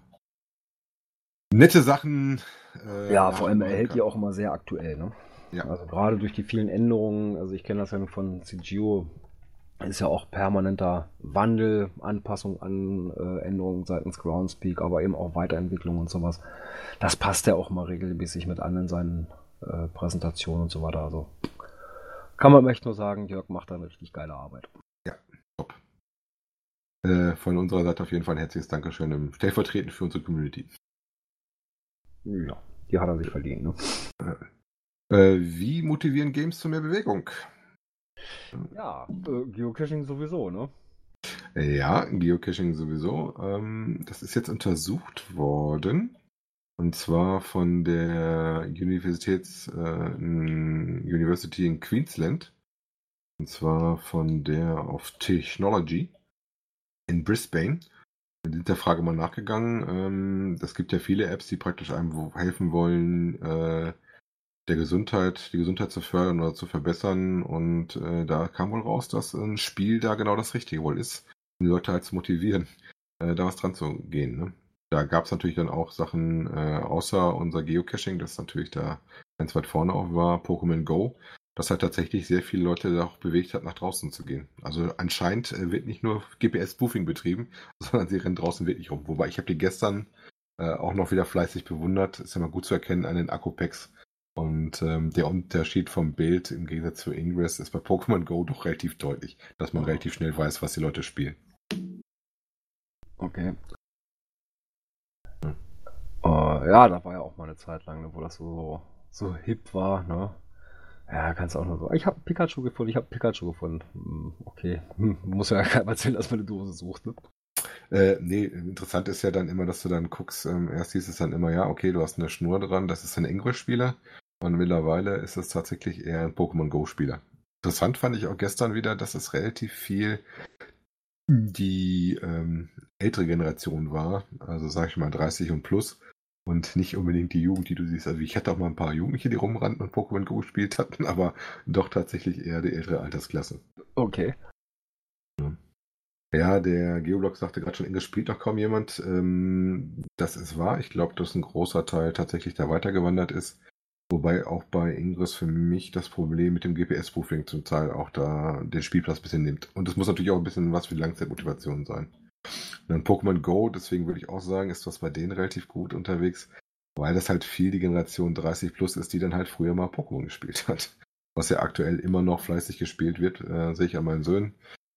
S3: nette Sachen.
S2: Äh, ja, vor allem er hält die auch immer sehr aktuell, ne? Ja. Also gerade durch die vielen Änderungen, also ich kenne das ja von CGO, ist ja auch permanenter Wandel, Anpassung an äh, Änderungen seitens Groundspeak, aber eben auch Weiterentwicklung und sowas. Das passt ja auch mal regelmäßig mit an in seinen äh, Präsentationen und so weiter. Also kann man echt nur sagen, Jörg macht da eine richtig geile Arbeit.
S3: Ja, top. Äh, von unserer Seite auf jeden Fall ein herzliches Dankeschön im Stellvertretend für unsere Community.
S2: Ja, die hat er sich verdient, ne?
S3: Äh, wie motivieren Games zu mehr Bewegung?
S2: Ja, äh, Geocaching sowieso, ne?
S3: Ja, Geocaching sowieso. Ähm, das ist jetzt untersucht worden. Und zwar von der Universitäts, äh, University in Queensland. Und zwar von der of Technology in Brisbane. Wir sind der Frage mal nachgegangen. Ähm, es gibt ja viele Apps, die praktisch einem helfen wollen, äh, der Gesundheit, die Gesundheit zu fördern oder zu verbessern. Und äh, da kam wohl raus, dass ein Spiel da genau das Richtige wohl ist, um die Leute halt zu motivieren, äh, da was dran zu gehen. Ne? Da gab es natürlich dann auch Sachen äh, außer unser Geocaching, das natürlich da ganz weit vorne auch war, Pokémon Go das halt tatsächlich sehr viele Leute auch bewegt hat, nach draußen zu gehen. Also anscheinend äh, wird nicht nur GPS-Spoofing betrieben, sondern sie rennen draußen wirklich rum. Wobei ich habe die gestern äh, auch noch wieder fleißig bewundert. Ist ja mal gut zu erkennen an den Akku-Packs. Und ähm, der Unterschied vom Bild im Gegensatz zu Ingress ist bei Pokémon Go doch relativ deutlich, dass man relativ schnell weiß, was die Leute spielen.
S2: Okay. Uh, ja, da war ja auch mal eine Zeit lang, ne, wo das so, so hip war, ne? Ja, kannst auch nur so. Ich habe Pikachu gefunden, ich habe Pikachu gefunden. Hm, okay, hm, muss ja keinem erzählen, dass man eine Dose sucht, ne?
S3: Äh, nee, interessant ist ja dann immer, dass du dann guckst, ähm, erst hieß es dann immer, ja, okay, du hast eine Schnur dran, das ist ein Englisch-Spieler. Und mittlerweile ist es tatsächlich eher ein Pokémon Go-Spieler. Interessant fand ich auch gestern wieder, dass es relativ viel die ähm, ältere Generation war, also sag ich mal 30 und plus, und nicht unbedingt die Jugend, die du siehst. Also ich hatte auch mal ein paar Jugendliche, die rumrannten und Pokémon Go gespielt hatten, aber doch tatsächlich eher die ältere Altersklasse.
S2: Okay.
S3: Ja, der Geoblog sagte gerade schon, Englisch spielt noch kaum jemand. Ähm, das ist wahr. Ich glaube, dass ein großer Teil tatsächlich da weitergewandert ist. Wobei auch bei Ingress für mich das Problem mit dem GPS-Proofing zum Teil auch da den Spielplatz ein bisschen nimmt. Und es muss natürlich auch ein bisschen was für die Langzeitmotivation sein. Dann Pokémon Go, deswegen würde ich auch sagen, ist das bei denen relativ gut unterwegs, weil das halt viel die Generation 30 plus ist, die dann halt früher mal Pokémon gespielt hat. Was ja aktuell immer noch fleißig gespielt wird, äh, sehe ich an meinen Söhnen.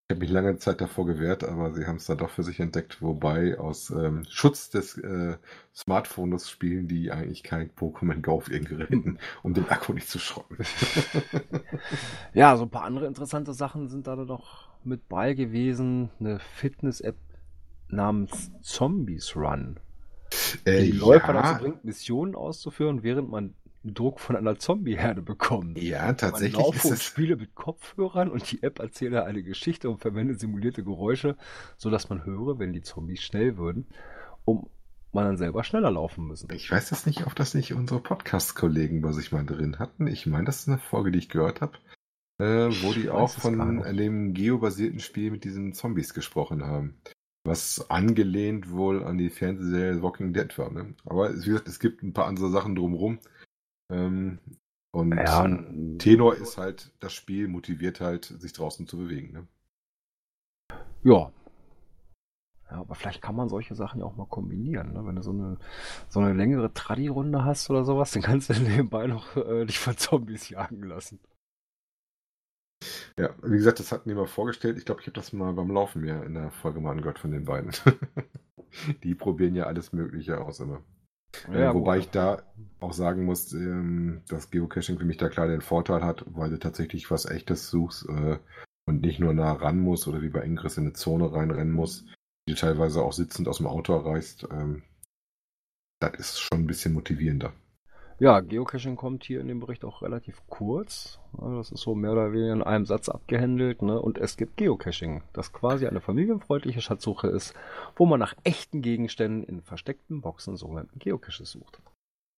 S3: Ich habe mich lange Zeit davor gewehrt, aber sie haben es dann doch für sich entdeckt, wobei aus ähm, Schutz des äh, Smartphones spielen die eigentlich kein Pokémon Go auf ihren Geräten, um den Akku nicht zu schrotten.
S2: ja, so ein paar andere interessante Sachen sind da noch mit bei gewesen. Eine Fitness-App namens Zombies Run. Äh, die Läufer ja. dazu bringt, Missionen auszuführen, während man Druck von einer Zombie-Herde bekommen.
S3: Ja, tatsächlich
S2: Man laufe
S3: ist es.
S2: spiele mit Kopfhörern und die App erzähle eine Geschichte und verwende simulierte Geräusche, sodass man höre, wenn die Zombies schnell würden, um man dann selber schneller laufen müssen.
S3: Ich weiß jetzt nicht, ob das nicht unsere Podcast-Kollegen bei sich mal drin hatten. Ich meine, das ist eine Folge, die ich gehört habe, äh, wo die
S2: Ich
S3: auch von dem geobasierten Spiel mit diesen Zombies gesprochen haben. Was angelehnt wohl an die Fernsehserie Walking Dead war. Ne? Aber es, wie gesagt, es gibt ein paar andere Sachen drumherum. Ähm, und
S2: Ja,
S3: Tenor ist halt, das Spiel motiviert halt, sich draußen zu bewegen. Ne?
S2: Ja. Ja, aber vielleicht kann man solche Sachen ja auch mal kombinieren. Ne? Wenn du so eine, so eine längere Tradi-Runde hast oder sowas, dann kannst du nebenbei noch äh, dich von Zombies jagen lassen.
S3: Ja, wie gesagt, das hatten die mal vorgestellt. Ich glaube, ich habe das mal beim Laufen mir in der Folge mal angehört von den beiden. die probieren ja alles Mögliche aus immer. äh, wobei ich da auch sagen muss, ähm, dass Geocaching für mich da klar den Vorteil hat, weil du tatsächlich was Echtes suchst äh, und nicht nur nah ran musst oder wie bei Ingress in eine Zone reinrennen musst, die du teilweise auch sitzend aus dem Auto erreichst. Ähm, das ist schon ein bisschen motivierender.
S2: Ja, Geocaching kommt hier in dem Bericht auch relativ kurz. Das ist so mehr oder weniger in einem Satz abgehandelt. Ne? Und es gibt Geocaching, das quasi eine familienfreundliche Schatzsuche ist, wo man nach echten Gegenständen in versteckten Boxen, sogenannten Geocaches, sucht.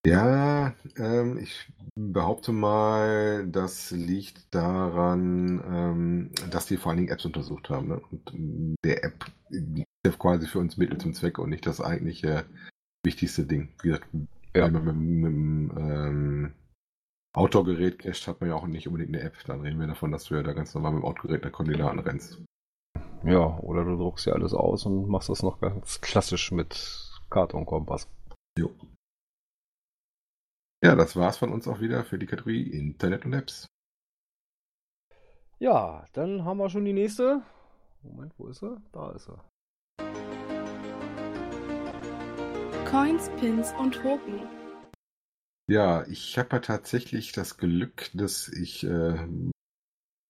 S3: Ja, ähm, ich behaupte mal, das liegt daran, ähm, dass die vor allen Dingen Apps untersucht haben. Ne? Und der App ist quasi für uns Mittel zum Zweck und nicht das eigentliche wichtigste Ding. Wie gesagt,
S2: Ja.
S3: mit, mit dem ähm, Outdoor-Gerät cached, hat man ja auch nicht unbedingt eine App. Dann reden wir davon, dass du ja da ganz normal mit dem Outdoor-Gerät nach Koordinaten rennst.
S2: Ja, oder du druckst ja alles aus und machst das noch ganz klassisch mit Karte und Kompass.
S3: Jo. Ja, das war's von uns auch wieder für die Kategorie Internet und Apps.
S2: Ja, dann haben wir schon die nächste. Moment, wo ist sie? Da ist sie.
S5: Coins, Pins und Token.
S3: Ja, ich habe ja tatsächlich das Glück, dass ich äh,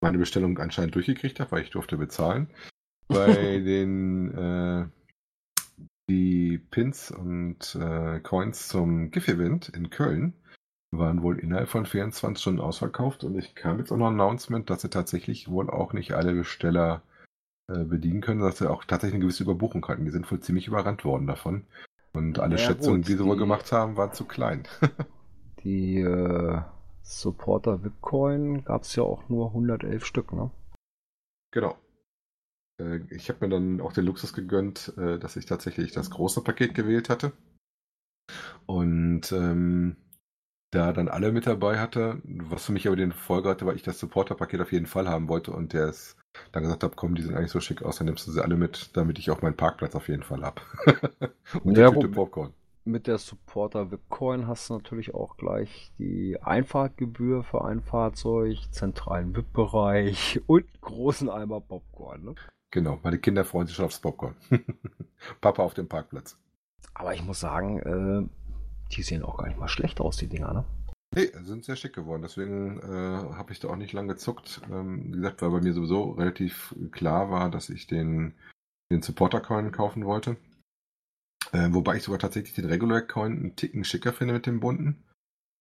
S3: meine Bestellung anscheinend durchgekriegt habe, weil ich durfte bezahlen. Bei den äh, die Pins und äh, Coins zum GIF-Event in Köln waren wohl innerhalb von 24 Stunden ausverkauft und ich kam jetzt auch noch ein Announcement, dass sie tatsächlich wohl auch nicht alle Besteller äh, bedienen können, dass sie auch tatsächlich eine gewisse Überbuchung hatten. Die sind wohl ziemlich überrannt worden davon. Und alle
S2: Ja,
S3: Schätzungen,
S2: gut,
S3: die sie wohl gemacht haben, waren zu klein.
S2: Die äh, Supporter Bitcoin gab es ja auch nur 111 Stück, ne?
S3: Genau. Äh, Ich habe mir dann auch den Luxus gegönnt, äh, dass ich tatsächlich das große Paket gewählt hatte. Und ähm, da dann alle mit dabei hatte, was für mich aber den Folge hatte, weil ich das Supporter-Paket auf jeden Fall haben wollte und der ist dann gesagt habe, komm, die sehen eigentlich so schick aus, dann nimmst du sie alle mit, damit ich auch meinen Parkplatz auf jeden Fall habe. und
S2: Ja,
S3: die Tüte Popcorn.
S2: Mit der Supporter Bitcoin hast du natürlich auch gleich die Einfahrtgebühr für ein Fahrzeug, zentralen VIP-Bereich und großen Eimer Popcorn. Ne?
S3: Genau, meine Kinder freuen sich schon aufs Popcorn. Papa auf dem Parkplatz.
S2: Aber ich muss sagen, äh, die sehen auch gar nicht mal schlecht aus, die Dinger, ne?
S3: Nee, sind sehr schick geworden. Deswegen äh, habe ich da auch nicht lange gezuckt. Ähm, wie gesagt, weil bei mir sowieso relativ klar war, dass ich den, den Supporter-Coin kaufen wollte. Äh, wobei ich sogar tatsächlich den Regular-Coin einen Ticken schicker finde mit dem bunten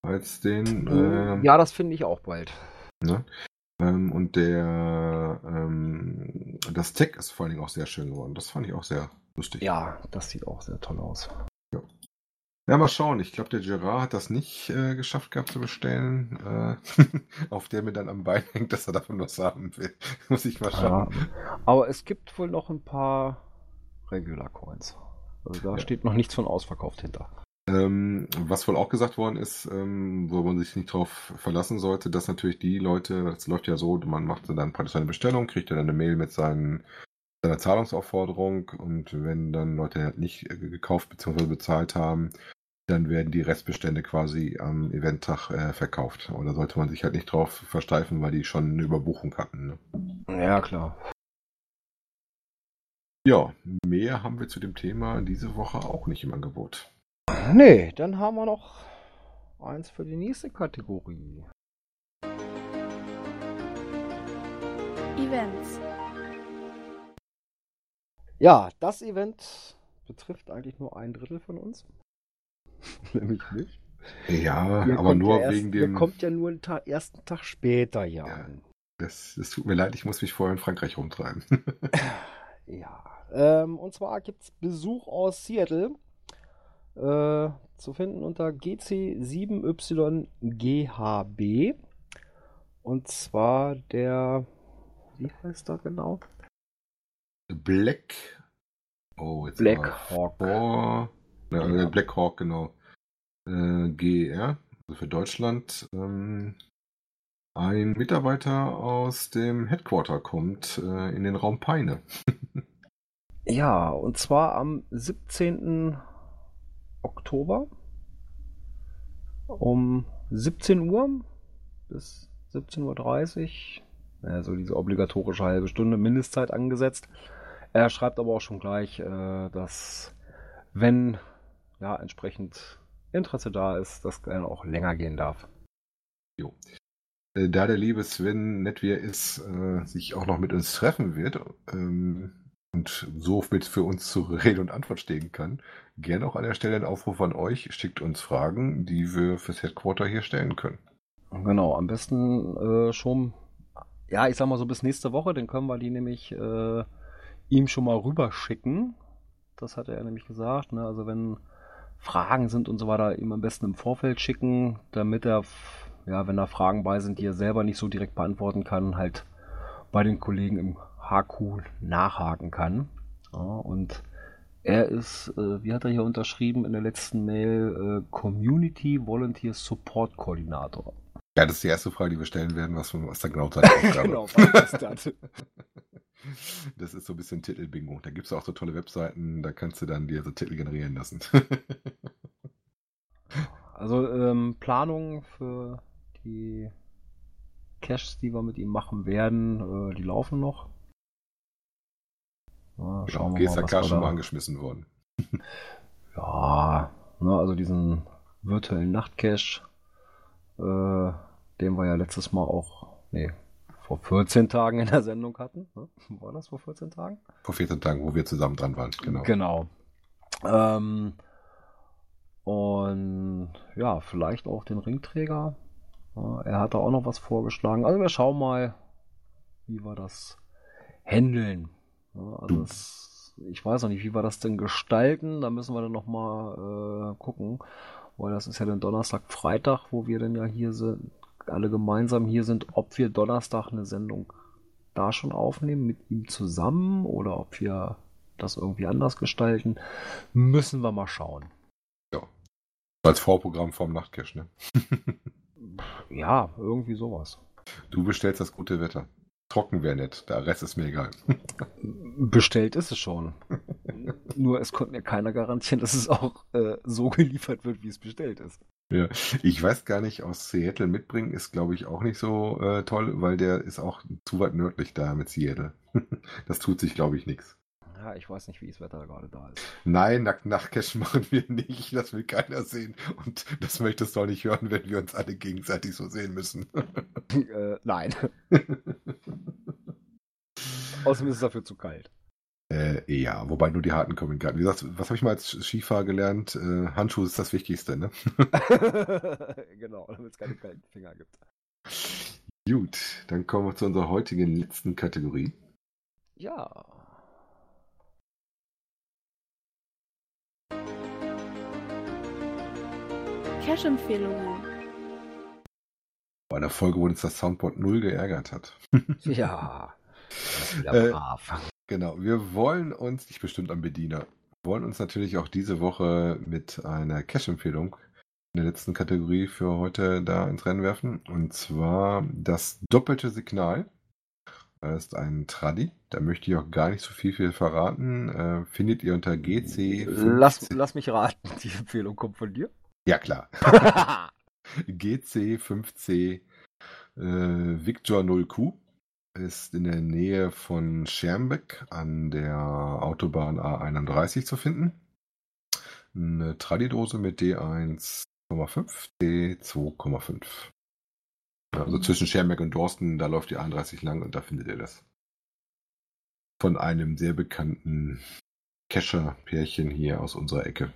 S3: als den. Äh,
S2: ja, das finde ich auch bald.
S3: Ne? Ähm, und der ähm, das Tech ist vor allen Dingen auch sehr schön geworden. Das fand ich auch sehr lustig.
S2: Ja, das sieht auch sehr toll aus.
S3: Ja, mal schauen. Ich glaube, der Gerard hat das nicht äh, geschafft gehabt zu bestellen. Äh, auf der mir dann am Bein hängt, dass er davon was haben will. Muss ich mal
S2: Ja,
S3: schauen.
S2: aber es gibt wohl noch ein paar Regular Coins. Also da
S3: Ja.
S2: steht noch nichts von ausverkauft hinter.
S3: Ähm, was wohl auch gesagt worden ist, ähm, wo man sich nicht drauf verlassen sollte, dass natürlich die Leute, das läuft ja so, man macht dann praktisch seine Bestellung, kriegt dann eine Mail mit seinen, seiner Zahlungsaufforderung und wenn dann Leute halt nicht äh, gekauft bzw. bezahlt haben, dann werden die Restbestände quasi am Eventtag äh, verkauft. Und da sollte man sich halt nicht drauf versteifen, weil die schon eine Überbuchung hatten. Ne?
S2: Ja, klar.
S3: Ja, mehr haben wir zu dem Thema diese Woche auch nicht im Angebot.
S2: Nee, dann haben wir noch eins für die nächste Kategorie.
S5: Events.
S2: Ja, das Event betrifft eigentlich nur ein Drittel von uns. Nämlich mich.
S3: Ja,
S2: Ihr
S3: aber nur
S2: ja erst,
S3: wegen dem.
S2: kommt ja nur einen Tag, ersten Tag später, ja.
S3: Ja. Das, das tut mir leid, ich muss mich vorher in Frankreich rumtreiben.
S2: Ja. Ähm, und zwar gibt es Besuch aus Seattle. Äh, zu finden unter GC7YGHB. Und zwar der. Wie heißt er genau?
S3: Black. Oh, jetzt
S2: Black Hawk.
S3: Ja,
S2: Ja.
S3: Black Hawk, genau. Äh, GR, also für Deutschland. Ähm, ein Mitarbeiter aus dem Headquarter kommt äh, in den Raum Peine.
S2: Ja, und zwar am 17. Oktober um 17 Uhr bis 17.30 Uhr. Also diese obligatorische halbe Stunde Mindestzeit angesetzt. Er schreibt aber auch schon gleich, äh, dass wenn ja entsprechend Interesse da ist, das gerne auch länger gehen darf.
S3: Jo. Äh, Da der liebe Sven nett wie er ist, äh, sich auch noch mit uns treffen wird ähm, und so mit für uns zur Rede und Antwort stehen kann, gerne auch an der Stelle ein Aufruf an euch. Schickt uns Fragen, die wir fürs Headquarter hier stellen können.
S2: Genau, am besten äh, schon, ja, ich sag mal so bis nächste Woche, dann können wir die nämlich äh, ihm schon mal rüberschicken. Das hat er nämlich gesagt. Ne? Also wenn Fragen sind und so weiter, ihm am besten im Vorfeld schicken, damit er, ja, wenn da Fragen bei sind, die er selber nicht so direkt beantworten kann, halt bei den Kollegen im HQ nachhaken kann. Ja, und er ist, äh, wie hat er hier unterschrieben in der letzten Mail, äh, Community Volunteer Support Koordinator.
S3: Ja, das ist die erste Frage, die wir stellen werden, was, was da genau seine Aufgabe
S2: Genau, was ist das?
S3: Das ist so ein bisschen Titelbingo. Da gibt es auch so tolle Webseiten, da kannst du dann dir so Titel generieren lassen.
S2: Also ähm, Planungen für die Caches, die wir mit ihm machen werden, äh, die laufen noch. Ja, schauen wir mal, was
S3: schon mal angeschmissen worden.
S2: Ja, ne, also diesen virtuellen Nachtcache, äh, den wir ja letztes Mal auch, nee, vor 14 Tagen in der Sendung hatten. Ne? War das vor 14 Tagen?
S3: Vor 14 Tagen, wo wir zusammen dran waren. Genau.
S2: Genau. Ähm, und ja, vielleicht auch den Ringträger. Er hat da auch noch was vorgeschlagen. Also wir schauen mal, wie wir das handeln. Also es, ich weiß noch nicht, wie wir das denn gestalten. Da müssen wir dann noch mal äh, gucken, weil das ist ja dann Donnerstag, Freitag, wo wir dann ja hier sind, alle gemeinsam hier sind, ob wir Donnerstag eine Sendung da schon aufnehmen mit ihm zusammen oder ob wir das irgendwie anders gestalten, müssen wir mal schauen.
S3: Als Vorprogramm vom Nachtcash, ne?
S2: Ja, irgendwie sowas.
S3: Du bestellst das gute Wetter. Trocken wäre nett, der Rest ist mir egal.
S2: Bestellt ist es schon. Nur es konnte mir keiner garantieren, dass es auch äh, so geliefert wird, wie es bestellt ist.
S3: Ja, ich weiß gar nicht, aus Seattle mitbringen ist, glaube ich, auch nicht so äh, toll, weil der ist auch zu weit nördlich da mit Seattle. das tut sich, glaube ich, nichts.
S2: Ja, ich weiß nicht, wie das Wetter gerade da ist.
S3: Nein, Nack Nachtcash machen wir nicht. Das will keiner sehen. Und das möchtest du auch nicht hören, wenn wir uns alle gegenseitig so sehen müssen.
S2: äh, nein. Außerdem ist es dafür zu kalt.
S3: äh, ja, wobei nur die harten kommen. Wie gesagt, was habe ich mal als Skifahrer gelernt? Äh, Handschuhe ist das Wichtigste, ne?
S2: genau, damit es keine kalten Finger gibt.
S3: Gut, dann kommen wir zu unserer heutigen letzten Kategorie.
S2: Ja.
S5: Cash-Empfehlungen.
S3: Bei einer Folge, wo uns das Soundboard null geärgert hat.
S2: Ja. Das ist wieder
S3: Äh,
S2: brav.
S3: Genau, wir wollen uns, nicht bestimmt am Bediener, wollen uns natürlich auch diese Woche mit einer Cash-Empfehlung in der letzten Kategorie für heute da ins Rennen werfen. Und zwar das doppelte Signal. Das ist ein Tradi. Da möchte ich auch gar nicht so viel, viel verraten. Äh, findet ihr unter GC.
S2: Lass, lass mich raten, die Empfehlung kommt von dir.
S3: Ja, klar. GC5C äh, Victor 0Q ist in der Nähe von Schermbeck an der Autobahn A31 zu finden. Eine Tradidose mit D1,5, D2,5. Also zwischen Schermbeck und Dorsten, da läuft die A31 lang und da findet ihr das. Von einem sehr bekannten Kescher-Pärchen hier aus unserer Ecke.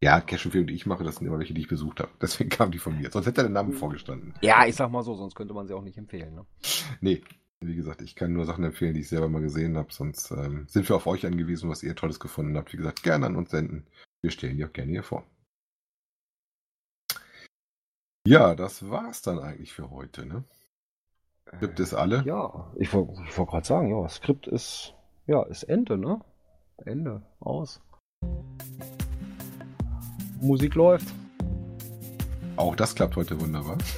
S3: Ja, Cash and Film, die ich mache, das sind immer welche, die ich besucht habe. Deswegen kamen die von mir. Sonst hätte der Name vorgestanden.
S2: Ja, ich sag mal so, sonst könnte man sie auch nicht empfehlen. Ne?
S3: Nee, wie gesagt, ich kann nur Sachen empfehlen, die ich selber mal gesehen habe. Sonst ähm, sind wir auf euch angewiesen, was ihr Tolles gefunden habt. Wie gesagt, gerne an uns senden. Wir stellen die auch gerne hier vor. Ja, das war's dann eigentlich für heute, ne? Gibt es alle?
S2: Ja, ich wollte wollt gerade sagen, ja, Skript ist, ja, ist Ende, ne? Ende, aus. Musik läuft.
S3: Auch das klappt heute wunderbar.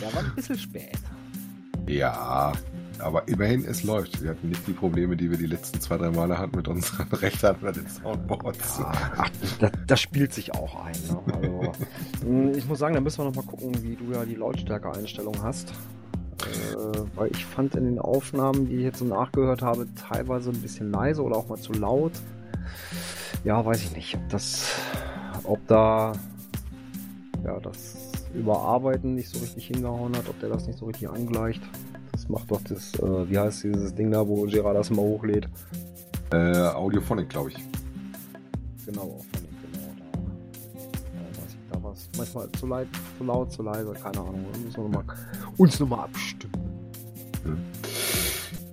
S2: Ja, war ein bisschen spät.
S3: Ja, aber immerhin, es läuft. Wir hatten nicht die Probleme, die wir die letzten zwei, drei Male hatten mit unseren Rechnern oder den Soundboards.
S2: Ja, ach, das, das spielt sich auch ein. Ne? Also, mh, ich muss sagen, da müssen wir noch mal gucken, wie du ja die Lautstärke-Einstellung hast. Äh, weil ich fand in den Aufnahmen, die ich jetzt so nachgehört habe, teilweise ein bisschen leise oder auch mal zu laut. Ja, weiß ich nicht, ob das, ob da, ja, das Überarbeiten nicht so richtig hingehauen hat, ob der das nicht so richtig angleicht. Macht doch das, äh, wie heißt dieses Ding da, wo Gerard das mal hochlädt.
S3: Äh, Audiophonic, glaube ich.
S2: Genau, dem, genau da. Da, weiß ich, da war es manchmal zu, leid, zu laut, zu leise, keine Ahnung. Da müssen wir noch mal, uns nochmal abstimmen.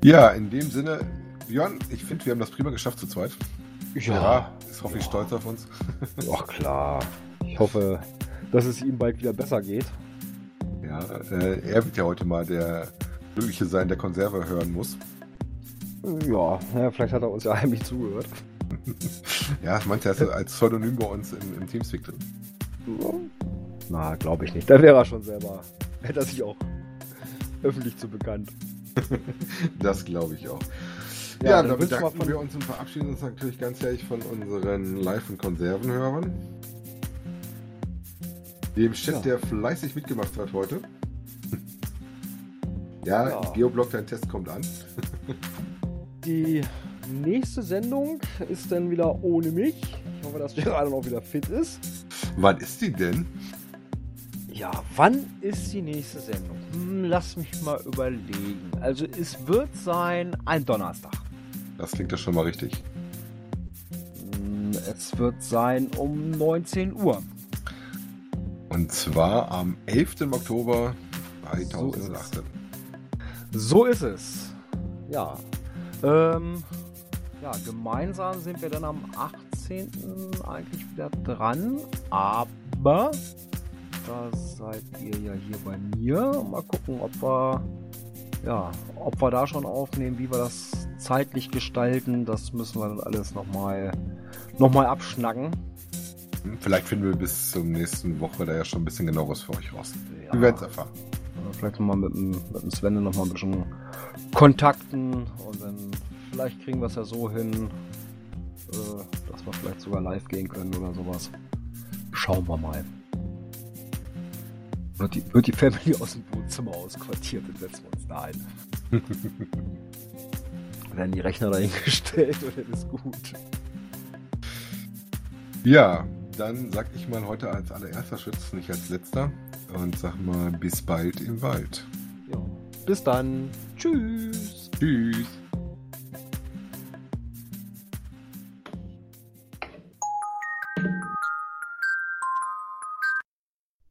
S3: Ja, in dem Sinne, Björn, ich finde, wir haben das prima geschafft zu zweit. Ja, ist hoffe ich
S2: ja.
S3: stolz auf uns.
S2: Ach klar. Ich hoffe, dass es ihm bald wieder besser geht.
S3: Ja, äh, er wird ja heute mal der Glückliche sein, der Konserve hören muss.
S2: Ja, ja, vielleicht hat er uns ja heimlich zugehört.
S3: ja, hast du als Pseudonym bei uns im, im Teamspeak drin.
S2: Na, glaube ich nicht. Da wäre er schon selber. Hätte er sich auch öffentlich zu bekannt.
S3: Das glaube ich auch.
S2: Ja,
S3: Ja,
S2: dann wir
S3: bedanken
S2: von-
S3: wir uns und verabschieden uns natürlich ganz herzlich von unseren Live- und Konservenhörern. Dem Chat,
S2: Ja.
S3: der fleißig mitgemacht hat heute. Ja,
S2: Ja.
S3: Geoblog, dein Test kommt an.
S2: Die nächste Sendung ist dann wieder ohne mich. Ich hoffe, dass gerade noch wieder fit ist.
S3: Wann ist die denn?
S1: Ja, wann ist die nächste Sendung? Hm, lass mich mal überlegen. Also es wird sein ein Donnerstag.
S3: Das klingt ja schon mal richtig.
S1: Hm, Es wird sein um 19 Uhr.
S3: Und zwar am 11. Oktober
S2: So ist es.
S3: 2018.
S2: So ist es. Ja. Ähm, ja, gemeinsam sind wir dann am 18. eigentlich wieder dran. Aber da seid ihr ja hier bei mir. Mal gucken, ob wir, ja, ob wir da schon aufnehmen, wie wir das zeitlich gestalten. Das müssen wir dann alles nochmal noch mal abschnacken.
S3: Hm, Vielleicht finden wir bis zur nächsten Woche da ja schon ein bisschen genaueres für euch raus.
S2: Ja.
S3: Wir werden es erfahren.
S2: Vielleicht nochmal mit, dem- mit dem Sven noch mal ein bisschen kontakten und dann vielleicht kriegen wir es ja so hin, äh, dass wir vielleicht sogar live gehen können oder sowas. Schauen wir mal. Wird die, wird die Family aus dem Wohnzimmer ausquartiert und setzen wir uns da ein. Werden die Rechner dahingestellt und dann ist gut.
S3: Ja, dann sag ich mal heute als allererster Schutz, nicht als letzter. Und sag mal bis bald im Wald.
S2: Ja. Bis dann. Tschüss.
S3: Tschüss.